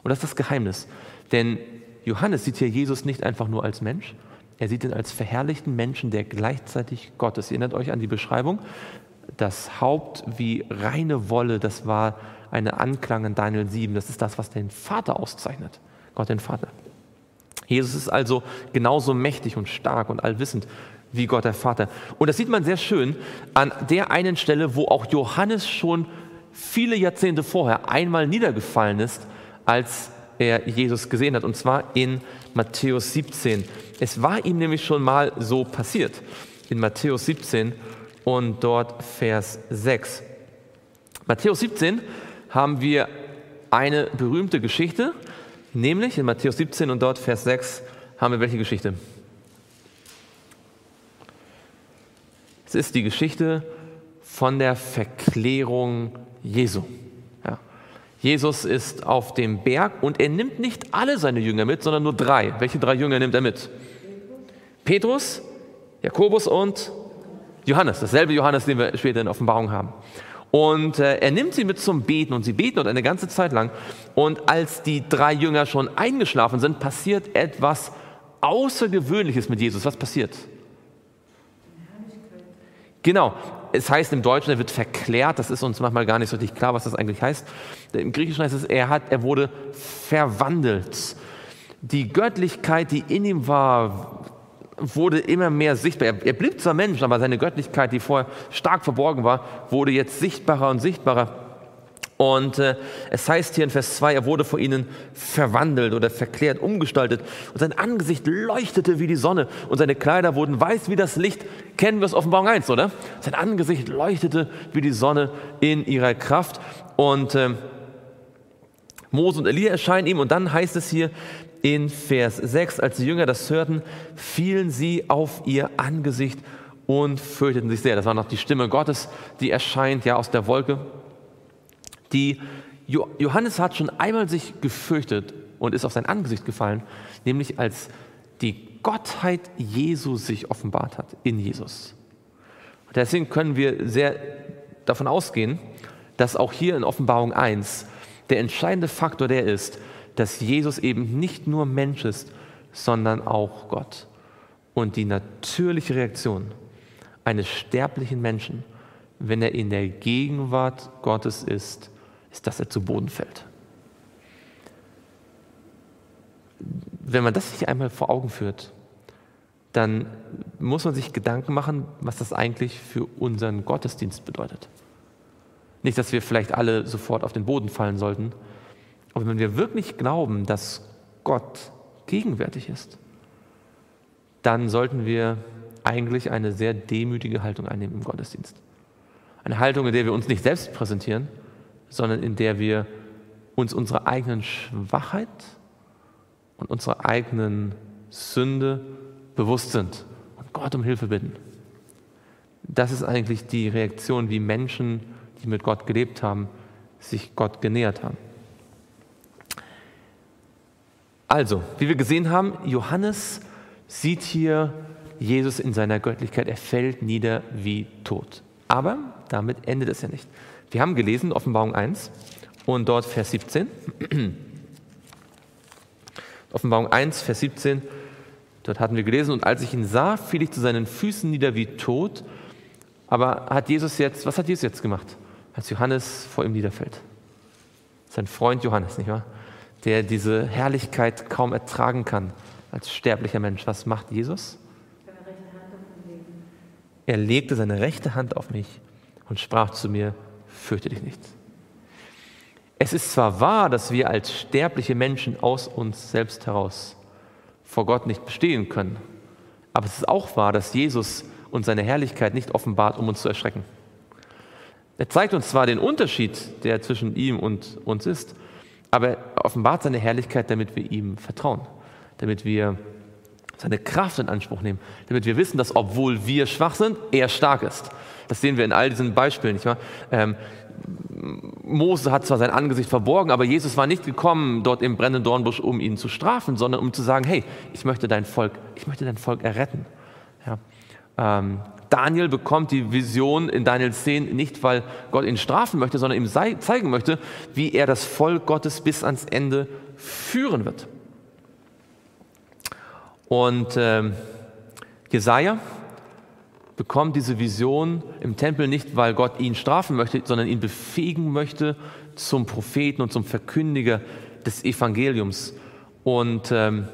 Und das ist das Geheimnis. Denn Johannes sieht hier Jesus nicht einfach nur als Mensch, er sieht ihn als verherrlichten Menschen, der gleichzeitig Gott ist. Ihr erinnert euch an die Beschreibung. Das Haupt wie reine Wolle, das war eine Anklang in Daniel 7. Das ist das, was den Vater auszeichnet. Gott den Vater. Jesus ist also genauso mächtig und stark und allwissend wie Gott der Vater. Und das sieht man sehr schön an der einen Stelle, wo auch Johannes schon viele Jahrzehnte vorher einmal niedergefallen ist, als er Jesus gesehen hat, und zwar in Matthäus 17. Es war ihm nämlich schon mal so passiert, in Matthäus 17 und dort Vers 6. Matthäus 17 haben wir eine berühmte Geschichte, nämlich in Matthäus 17 und dort Vers 6 haben wir welche Geschichte? Es ist die Geschichte von der Verklärung Jesu. Ja. Jesus ist auf dem Berg und er nimmt nicht alle seine Jünger mit, sondern nur drei. Welche drei Jünger nimmt er mit? Petrus, Jakobus und Johannes. Dasselbe Johannes, den wir später in Offenbarung haben. Und äh, er nimmt sie mit zum Beten und sie beten dort eine ganze Zeit lang. Und als die drei Jünger schon eingeschlafen sind, passiert etwas Außergewöhnliches mit Jesus. Was passiert? Genau, es heißt im Deutschen, er wird verklärt. Das ist uns manchmal gar nicht so richtig klar, was das eigentlich heißt. Im Griechischen heißt es, er, hat, er wurde verwandelt. Die Göttlichkeit, die in ihm war, wurde immer mehr sichtbar. Er, er blieb zwar Mensch, aber seine Göttlichkeit, die vorher stark verborgen war, wurde jetzt sichtbarer und sichtbarer. Und äh, es heißt hier in Vers 2, er wurde vor ihnen verwandelt oder verklärt, umgestaltet. Und sein Angesicht leuchtete wie die Sonne und seine Kleider wurden weiß wie das Licht. Kennen wir es Offenbarung 1, oder? Sein Angesicht leuchtete wie die Sonne in ihrer Kraft. Und äh, Mose und Elia erscheinen ihm. Und dann heißt es hier in Vers 6, als die Jünger das hörten, fielen sie auf ihr Angesicht und fürchteten sich sehr. Das war noch die Stimme Gottes, die erscheint ja aus der Wolke. Die Johannes hat schon einmal sich gefürchtet und ist auf sein Angesicht gefallen, nämlich als die Gottheit Jesu sich offenbart hat in Jesus. Deswegen können wir sehr davon ausgehen, dass auch hier in Offenbarung 1 der entscheidende Faktor der ist, dass Jesus eben nicht nur Mensch ist, sondern auch Gott. Und die natürliche Reaktion eines sterblichen Menschen, wenn er in der Gegenwart Gottes ist, ist, dass er zu Boden fällt. Wenn man das sich einmal vor Augen führt, dann muss man sich Gedanken machen, was das eigentlich für unseren Gottesdienst bedeutet. Nicht, dass wir vielleicht alle sofort auf den Boden fallen sollten, aber wenn wir wirklich glauben, dass Gott gegenwärtig ist, dann sollten wir eigentlich eine sehr demütige Haltung einnehmen im Gottesdienst. Eine Haltung, in der wir uns nicht selbst präsentieren, sondern in der wir uns unserer eigenen Schwachheit und unserer eigenen Sünde bewusst sind und Gott um Hilfe bitten. Das ist eigentlich die Reaktion, wie Menschen, die mit Gott gelebt haben, sich Gott genähert haben. Also, wie wir gesehen haben, Johannes sieht hier Jesus in seiner Göttlichkeit. Er fällt nieder wie tot. Aber damit endet es ja nicht. Wir haben gelesen, Offenbarung 1 und dort Vers 17. Offenbarung 1, Vers 17, dort hatten wir gelesen, und als ich ihn sah, fiel ich zu seinen Füßen nieder wie tot. Aber hat Jesus jetzt, was hat Jesus jetzt gemacht, als Johannes vor ihm niederfällt? Sein Freund Johannes, nicht wahr? Der diese Herrlichkeit kaum ertragen kann als sterblicher Mensch. Was macht Jesus? Er legte seine rechte Hand auf mich und sprach zu mir, fürchte dich nicht. Es ist zwar wahr, dass wir als sterbliche Menschen aus uns selbst heraus vor Gott nicht bestehen können, aber es ist auch wahr, dass Jesus uns seine Herrlichkeit nicht offenbart, um uns zu erschrecken. Er zeigt uns zwar den Unterschied, der zwischen ihm und uns ist, aber er offenbart seine Herrlichkeit, damit wir ihm vertrauen, damit wir seine Kraft in Anspruch nehmen, damit wir wissen, dass obwohl wir schwach sind, er stark ist. Das sehen wir in all diesen Beispielen. Nicht wahr? Ähm, Mose hat zwar sein Angesicht verborgen, aber Jesus war nicht gekommen dort im brennenden Dornbusch, um ihn zu strafen, sondern um zu sagen, hey, ich möchte dein Volk, ich möchte dein Volk erretten. Ja. Ähm, Daniel bekommt die Vision in Daniel 10 nicht, weil Gott ihn strafen möchte, sondern ihm zeigen möchte, wie er das Volk Gottes bis ans Ende führen wird. Und ähm, Jesaja bekommt diese Vision im Tempel nicht, weil Gott ihn strafen möchte, sondern ihn befähigen möchte zum Propheten und zum Verkündiger des Evangeliums. Und ähm,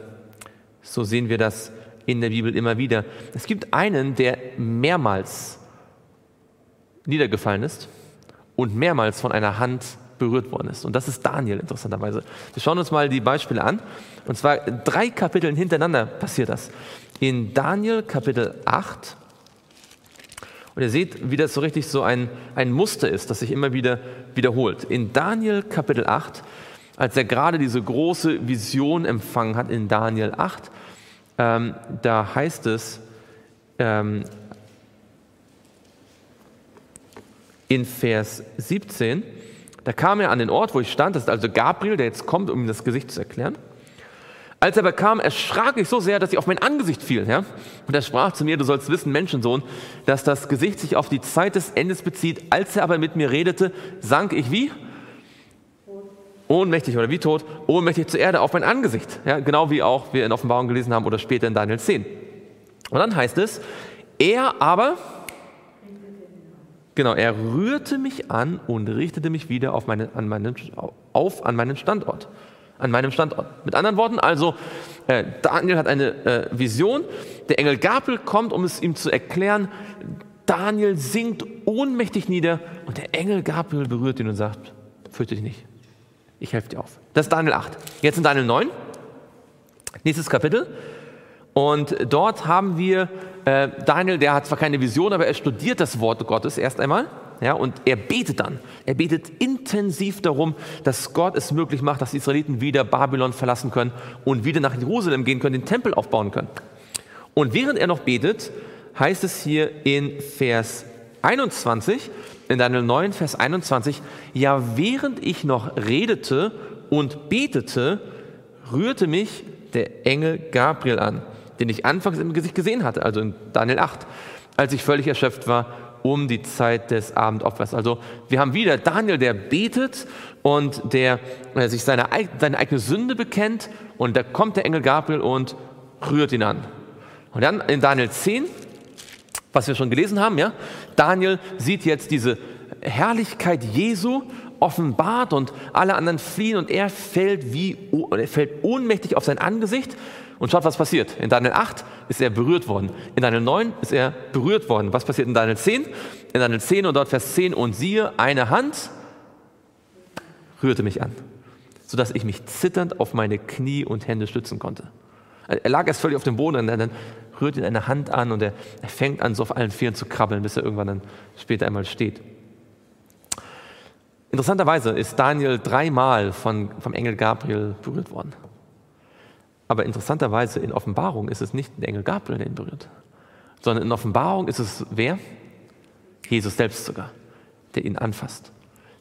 so sehen wir das in der Bibel immer wieder. Es gibt einen, der mehrmals niedergefallen ist und mehrmals von einer Hand berührt worden ist. Und das ist Daniel interessanterweise. Wir schauen uns mal die Beispiele an. Und zwar drei Kapiteln hintereinander passiert das. In Daniel Kapitel 8. Und ihr seht, wie das so richtig so ein, ein Muster ist, das sich immer wieder wiederholt. In Daniel Kapitel 8, als er gerade diese große Vision empfangen hat in Daniel 8, ähm, da heißt es, ähm, in Vers 17, da kam er an den Ort, wo ich stand, das ist also Gabriel, der jetzt kommt, um ihm das Gesicht zu erklären. Als er aber kam, erschrak ich so sehr, dass ich auf mein Angesicht fiel. Ja? Und er sprach zu mir, du sollst wissen, Menschensohn, dass das Gesicht sich auf die Zeit des Endes bezieht. Als er aber mit mir redete, sank ich wie? Ohnmächtig oder wie tot? Ohnmächtig zur Erde auf mein Angesicht. Ja, genau wie auch wir in Offenbarung gelesen haben oder später in Daniel 10. Und dann heißt es, er aber, genau, er rührte mich an und richtete mich wieder auf, meine, an meinen, auf an meinen Standort an meinem Standort. Mit anderen Worten, also äh, Daniel hat eine äh, Vision, der Engel Gabriel kommt, um es ihm zu erklären. Daniel sinkt ohnmächtig nieder und der Engel Gabriel berührt ihn und sagt, fürchte dich nicht, ich helfe dir auf. Das ist Daniel 8. Jetzt in Daniel 9, nächstes Kapitel. Und dort haben wir äh, Daniel, der hat zwar keine Vision, aber er studiert das Wort Gottes erst einmal. Ja, und er betet dann. Er betet intensiv darum, dass Gott es möglich macht, dass die Israeliten wieder Babylon verlassen können und wieder nach Jerusalem gehen können, den Tempel aufbauen können. Und während er noch betet, heißt es hier in Vers 21, in Daniel 9, Vers 21, ja, während ich noch redete und betete, rührte mich der Engel Gabriel an, den ich anfangs im Gesicht gesehen hatte, also in Daniel 8, als ich völlig erschöpft war um die Zeit des Abendopfers. Also wir haben wieder Daniel, der betet und der äh, sich seine, seine eigene Sünde bekennt und da kommt der Engel Gabriel und rührt ihn an. Und dann in Daniel 10, was wir schon gelesen haben, ja, Daniel sieht jetzt diese Herrlichkeit Jesu offenbart und alle anderen fliehen und er fällt wie er fällt ohnmächtig auf sein Angesicht und schaut, was passiert. In Daniel 8 ist er berührt worden. In Daniel 9 ist er berührt worden. Was passiert in Daniel 10? In Daniel 10 und dort Vers 10 und siehe, eine Hand rührte mich an, sodass ich mich zitternd auf meine Knie und Hände stützen konnte. Er lag erst völlig auf dem Boden und dann rührt ihn eine Hand an und er, er fängt an, so auf allen Vieren zu krabbeln, bis er irgendwann dann später einmal steht. Interessanterweise ist Daniel dreimal von, vom Engel Gabriel berührt worden. Aber interessanterweise in Offenbarung ist es nicht der Engel Gabriel, der ihn berührt, sondern in Offenbarung ist es wer? Jesus selbst sogar, der ihn anfasst.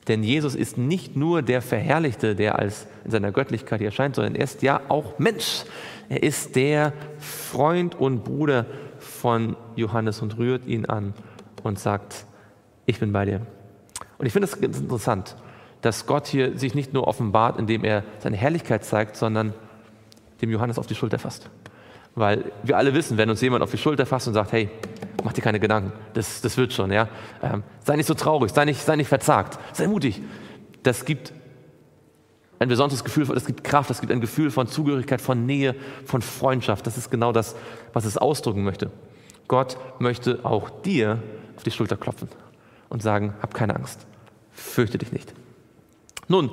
Denn Jesus ist nicht nur der Verherrlichte, der als in seiner Göttlichkeit hier erscheint, sondern er ist ja auch Mensch. Er ist der Freund und Bruder von Johannes und rührt ihn an und sagt, ich bin bei dir. Und ich finde es ganz interessant, dass Gott hier sich nicht nur offenbart, indem er seine Herrlichkeit zeigt, sondern dem Johannes auf die Schulter fasst. Weil wir alle wissen, wenn uns jemand auf die Schulter fasst und sagt, hey, mach dir keine Gedanken, das, das wird schon, ja. Ähm, sei nicht so traurig, sei nicht, sei nicht verzagt, sei mutig. Das gibt ein besonderes Gefühl, das gibt Kraft, das gibt ein Gefühl von Zugehörigkeit, von Nähe, von Freundschaft. Das ist genau das, was es ausdrücken möchte. Gott möchte auch dir auf die Schulter klopfen und sagen, hab keine Angst, fürchte dich nicht. Nun,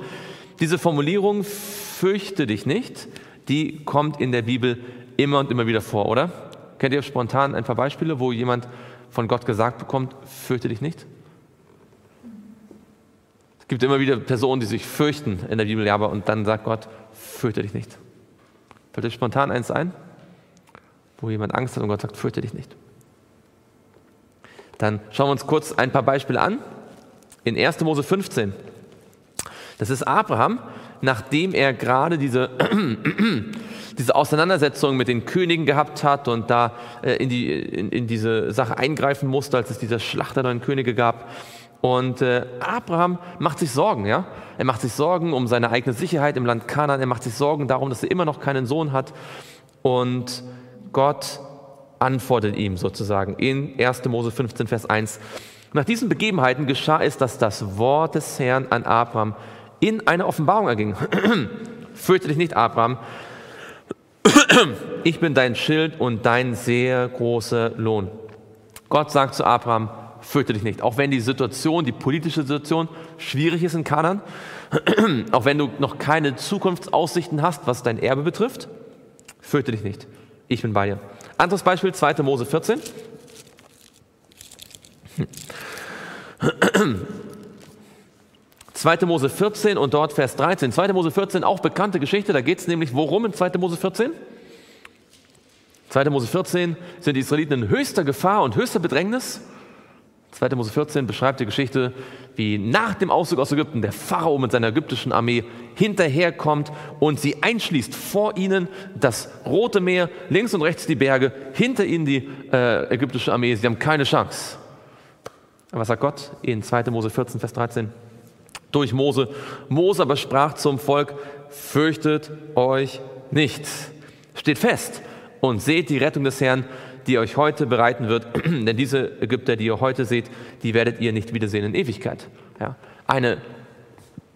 diese Formulierung, fürchte dich nicht, die kommt in der Bibel immer und immer wieder vor, oder? Kennt ihr spontan ein paar Beispiele, wo jemand von Gott gesagt bekommt, fürchte dich nicht? Es gibt immer wieder Personen, die sich fürchten in der Bibel, ja, aber und dann sagt Gott, fürchte dich nicht. Fällt euch spontan eins ein, wo jemand Angst hat und Gott sagt, fürchte dich nicht? Dann schauen wir uns kurz ein paar Beispiele an. In 1. Mose 15. Das ist Abraham, nachdem er gerade diese, diese Auseinandersetzung mit den Königen gehabt hat und da äh, in, die, in, in, diese Sache eingreifen musste, als es diese Schlacht der neuen Könige gab. Und äh, Abraham macht sich Sorgen, ja. Er macht sich Sorgen um seine eigene Sicherheit im Land Kanaan. Er macht sich Sorgen darum, dass er immer noch keinen Sohn hat. Und Gott antwortet ihm sozusagen in 1. Mose 15, Vers 1. Nach diesen Begebenheiten geschah es, dass das Wort des Herrn an Abraham in eine Offenbarung erging. Fürchte dich nicht, Abraham. Ich bin dein Schild und dein sehr großer Lohn. Gott sagt zu Abraham, fürchte dich nicht. Auch wenn die Situation, die politische Situation schwierig ist in Kanan, auch wenn du noch keine Zukunftsaussichten hast, was dein Erbe betrifft, fürchte dich nicht. Ich bin bei dir. Anderes Beispiel, 2. Mose 14. 2. Mose 14 und dort Vers 13. 2. Mose 14, auch bekannte Geschichte, da geht es nämlich worum in 2. Mose 14? 2. Mose 14 sind die Israeliten in höchster Gefahr und höchster Bedrängnis. 2. Mose 14 beschreibt die Geschichte, wie nach dem Auszug aus Ägypten der Pharao mit seiner ägyptischen Armee hinterherkommt und sie einschließt vor ihnen das Rote Meer, links und rechts die Berge, hinter ihnen die äh, ägyptische Armee. Sie haben keine Chance. Was sagt Gott in 2. Mose 14, Vers 13? Durch Mose. Mose aber sprach zum Volk, fürchtet euch nicht. Steht fest und seht die Rettung des Herrn, die euch heute bereiten wird. Denn diese Ägypter, die ihr heute seht, die werdet ihr nicht wiedersehen in Ewigkeit. Ja. Eine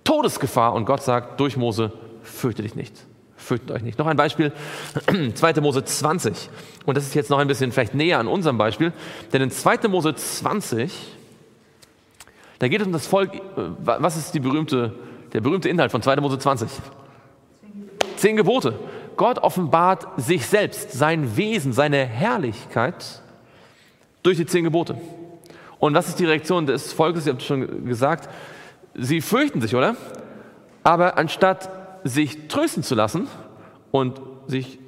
Todesgefahr und Gott sagt durch Mose, fürchte dich nicht. Fürchtet euch nicht. Noch ein Beispiel, 2. Mose 20. Und das ist jetzt noch ein bisschen vielleicht näher an unserem Beispiel. Denn in 2. Mose 20, da geht es um das Volk, äh, was ist die berühmte, der berühmte Inhalt von 2. Mose 20? Zehn Gebote. Gott offenbart sich selbst, sein Wesen, seine Herrlichkeit durch die zehn Gebote. Und was ist die Reaktion des Volkes? Ihr habt schon gesagt, sie fürchten sich, oder? Aber anstatt sich trösten zu lassen und sich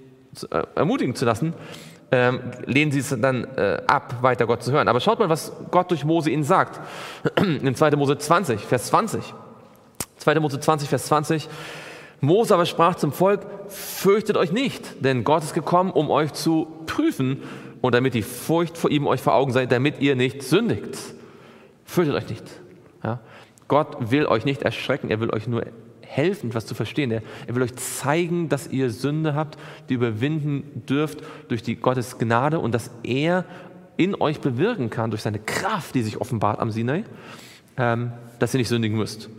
äh, ermutigen zu lassen, ähm, lehnen sie es dann äh, ab, weiter Gott zu hören. Aber schaut mal, was Gott durch Mose ihnen sagt. In 2. Mose 20, Vers 20. 2. Mose 20, Vers 20. Mose aber sprach zum Volk, fürchtet euch nicht, denn Gott ist gekommen, um euch zu prüfen und damit die Furcht vor ihm euch vor Augen sei, damit ihr nicht sündigt. Fürchtet euch nicht. Ja? Gott will euch nicht erschrecken, er will euch nur helfen, etwas zu verstehen. Er, er, will euch zeigen, dass ihr Sünde habt, die überwinden dürft durch die Gottes Gnade und dass er in euch bewirken kann, durch seine Kraft, die sich offenbart am Sinai, ähm, dass ihr nicht sündigen müsst.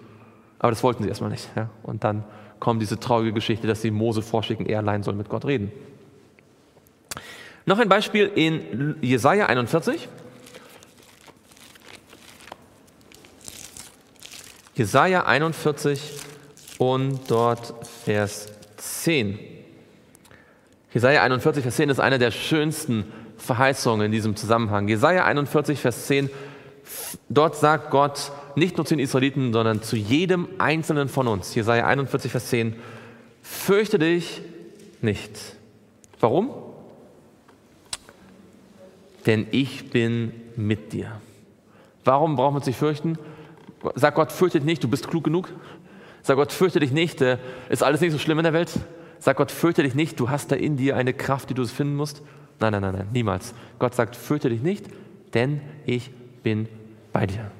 Aber das wollten sie erstmal nicht. Ja? Und dann kommt diese traurige Geschichte, dass sie Mose vorschicken, er allein soll mit Gott reden. Noch ein Beispiel in Jesaja 41. Jesaja 41 und dort Vers 10. Jesaja 41, Vers 10 ist eine der schönsten Verheißungen in diesem Zusammenhang. Jesaja 41, Vers 10, dort sagt Gott, nicht nur zu den Israeliten, sondern zu jedem Einzelnen von uns. Jesaja 41, Vers 10. Fürchte dich nicht. Warum? Denn ich bin mit dir. Warum braucht man sich fürchten? Sag Gott, fürchte dich nicht, du bist klug genug. Sag Gott, fürchte dich nicht, äh, ist alles nicht so schlimm in der Welt. Sag Gott, fürchte dich nicht, du hast da in dir eine Kraft, die du finden musst. Nein, nein, nein, nein, niemals. Gott sagt, fürchte dich nicht, denn ich bin bei dir.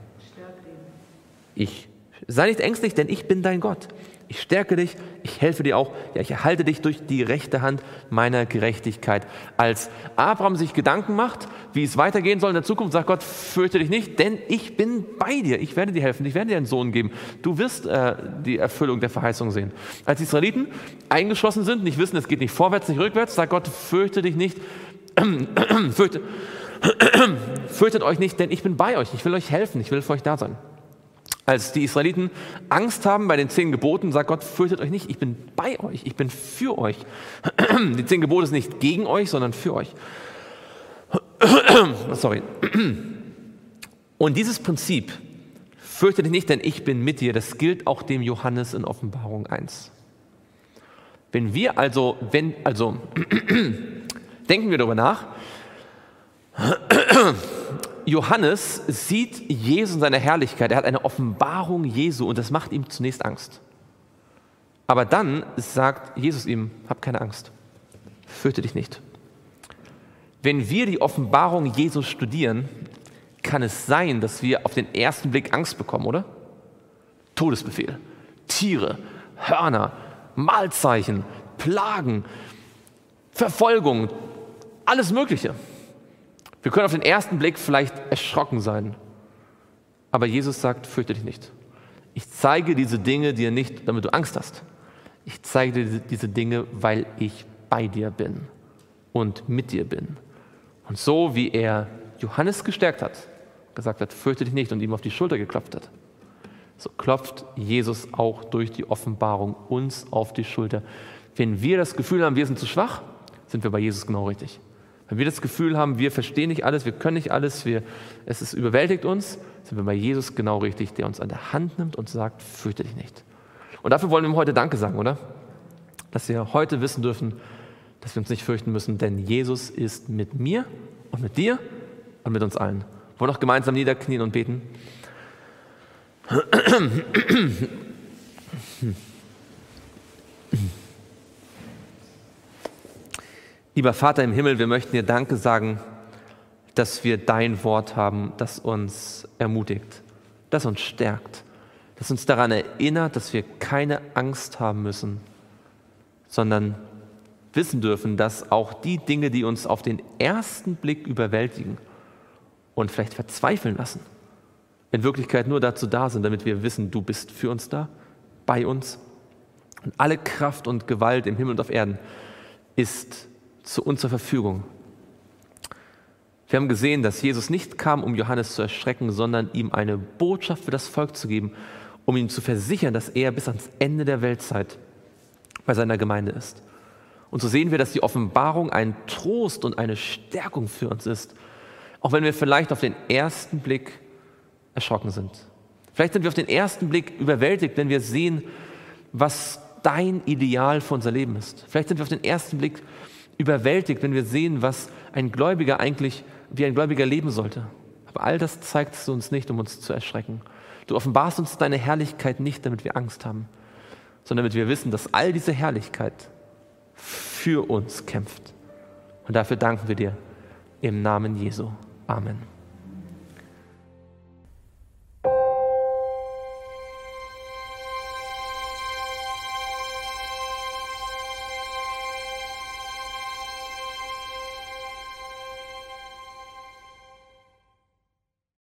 Ich sei nicht ängstlich, denn ich bin dein Gott. Ich stärke dich, ich helfe dir auch, ja, ich erhalte dich durch die rechte Hand meiner Gerechtigkeit. Als Abraham sich Gedanken macht, wie es weitergehen soll in der Zukunft, sagt Gott, fürchte dich nicht, denn ich bin bei dir, ich werde dir helfen, ich werde dir einen Sohn geben. Du wirst äh, die Erfüllung der Verheißung sehen. Als die Israeliten eingeschlossen sind, nicht wissen, es geht nicht vorwärts, nicht rückwärts, sagt Gott, fürchte dich nicht, fürchte, fürchtet euch nicht, denn ich bin bei euch, ich will euch helfen, ich will für euch da sein. Als die Israeliten Angst haben bei den zehn Geboten, sagt Gott, fürchtet euch nicht, ich bin bei euch, ich bin für euch. Die zehn Gebote sind nicht gegen euch, sondern für euch. Sorry. Und dieses Prinzip, fürchte dich nicht, denn ich bin mit dir, das gilt auch dem Johannes in Offenbarung 1. Wenn wir also, wenn, also, denken wir darüber nach, Johannes sieht Jesus in seiner Herrlichkeit. Er hat eine Offenbarung Jesu und das macht ihm zunächst Angst. Aber dann sagt Jesus ihm, hab keine Angst, fürchte dich nicht. Wenn wir die Offenbarung Jesus studieren, kann es sein, dass wir auf den ersten Blick Angst bekommen, oder? Todesbefehl, Tiere, Hörner, Mahlzeichen, Plagen, Verfolgung, alles Mögliche. Wir können auf den ersten Blick vielleicht erschrocken sein, aber Jesus sagt, fürchte dich nicht. Ich zeige diese Dinge dir nicht, damit du Angst hast. Ich zeige dir diese Dinge, weil ich bei dir bin und mit dir bin. Und so wie er Johannes gestärkt hat, gesagt hat, fürchte dich nicht und ihm auf die Schulter geklopft hat, so klopft Jesus auch durch die Offenbarung uns auf die Schulter. Wenn wir das Gefühl haben, wir sind zu schwach, sind wir bei Jesus genau richtig. Wenn wir das Gefühl haben, wir verstehen nicht alles, wir können nicht alles, wir, es ist überwältigt uns, sind wir bei Jesus genau richtig, der uns an der Hand nimmt und sagt, fürchte dich nicht. Und dafür wollen wir ihm heute Danke sagen, oder? Dass wir heute wissen dürfen, dass wir uns nicht fürchten müssen, denn Jesus ist mit mir und mit dir und mit uns allen. Wollen wir noch gemeinsam niederknien und beten? Lieber Vater im Himmel, wir möchten dir Danke sagen, dass wir dein Wort haben, das uns ermutigt, das uns stärkt, das uns daran erinnert, dass wir keine Angst haben müssen, sondern wissen dürfen, dass auch die Dinge, die uns auf den ersten Blick überwältigen und vielleicht verzweifeln lassen, in Wirklichkeit nur dazu da sind, damit wir wissen, du bist für uns da, bei uns. Und alle Kraft und Gewalt im Himmel und auf Erden ist zu unserer Verfügung. Wir haben gesehen, dass Jesus nicht kam, um Johannes zu erschrecken, sondern ihm eine Botschaft für das Volk zu geben, um ihm zu versichern, dass er bis ans Ende der Weltzeit bei seiner Gemeinde ist. Und so sehen wir, dass die Offenbarung ein Trost und eine Stärkung für uns ist, auch wenn wir vielleicht auf den ersten Blick erschrocken sind. Vielleicht sind wir auf den ersten Blick überwältigt, wenn wir sehen, was dein Ideal für unser Leben ist. Vielleicht sind wir auf den ersten Blick überwältigt, wenn wir sehen, was ein Gläubiger eigentlich, wie ein Gläubiger leben sollte. Aber all das zeigst du uns nicht, um uns zu erschrecken. Du offenbarst uns deine Herrlichkeit nicht, damit wir Angst haben, sondern damit wir wissen, dass all diese Herrlichkeit für uns kämpft. Und dafür danken wir dir im Namen Jesu. Amen.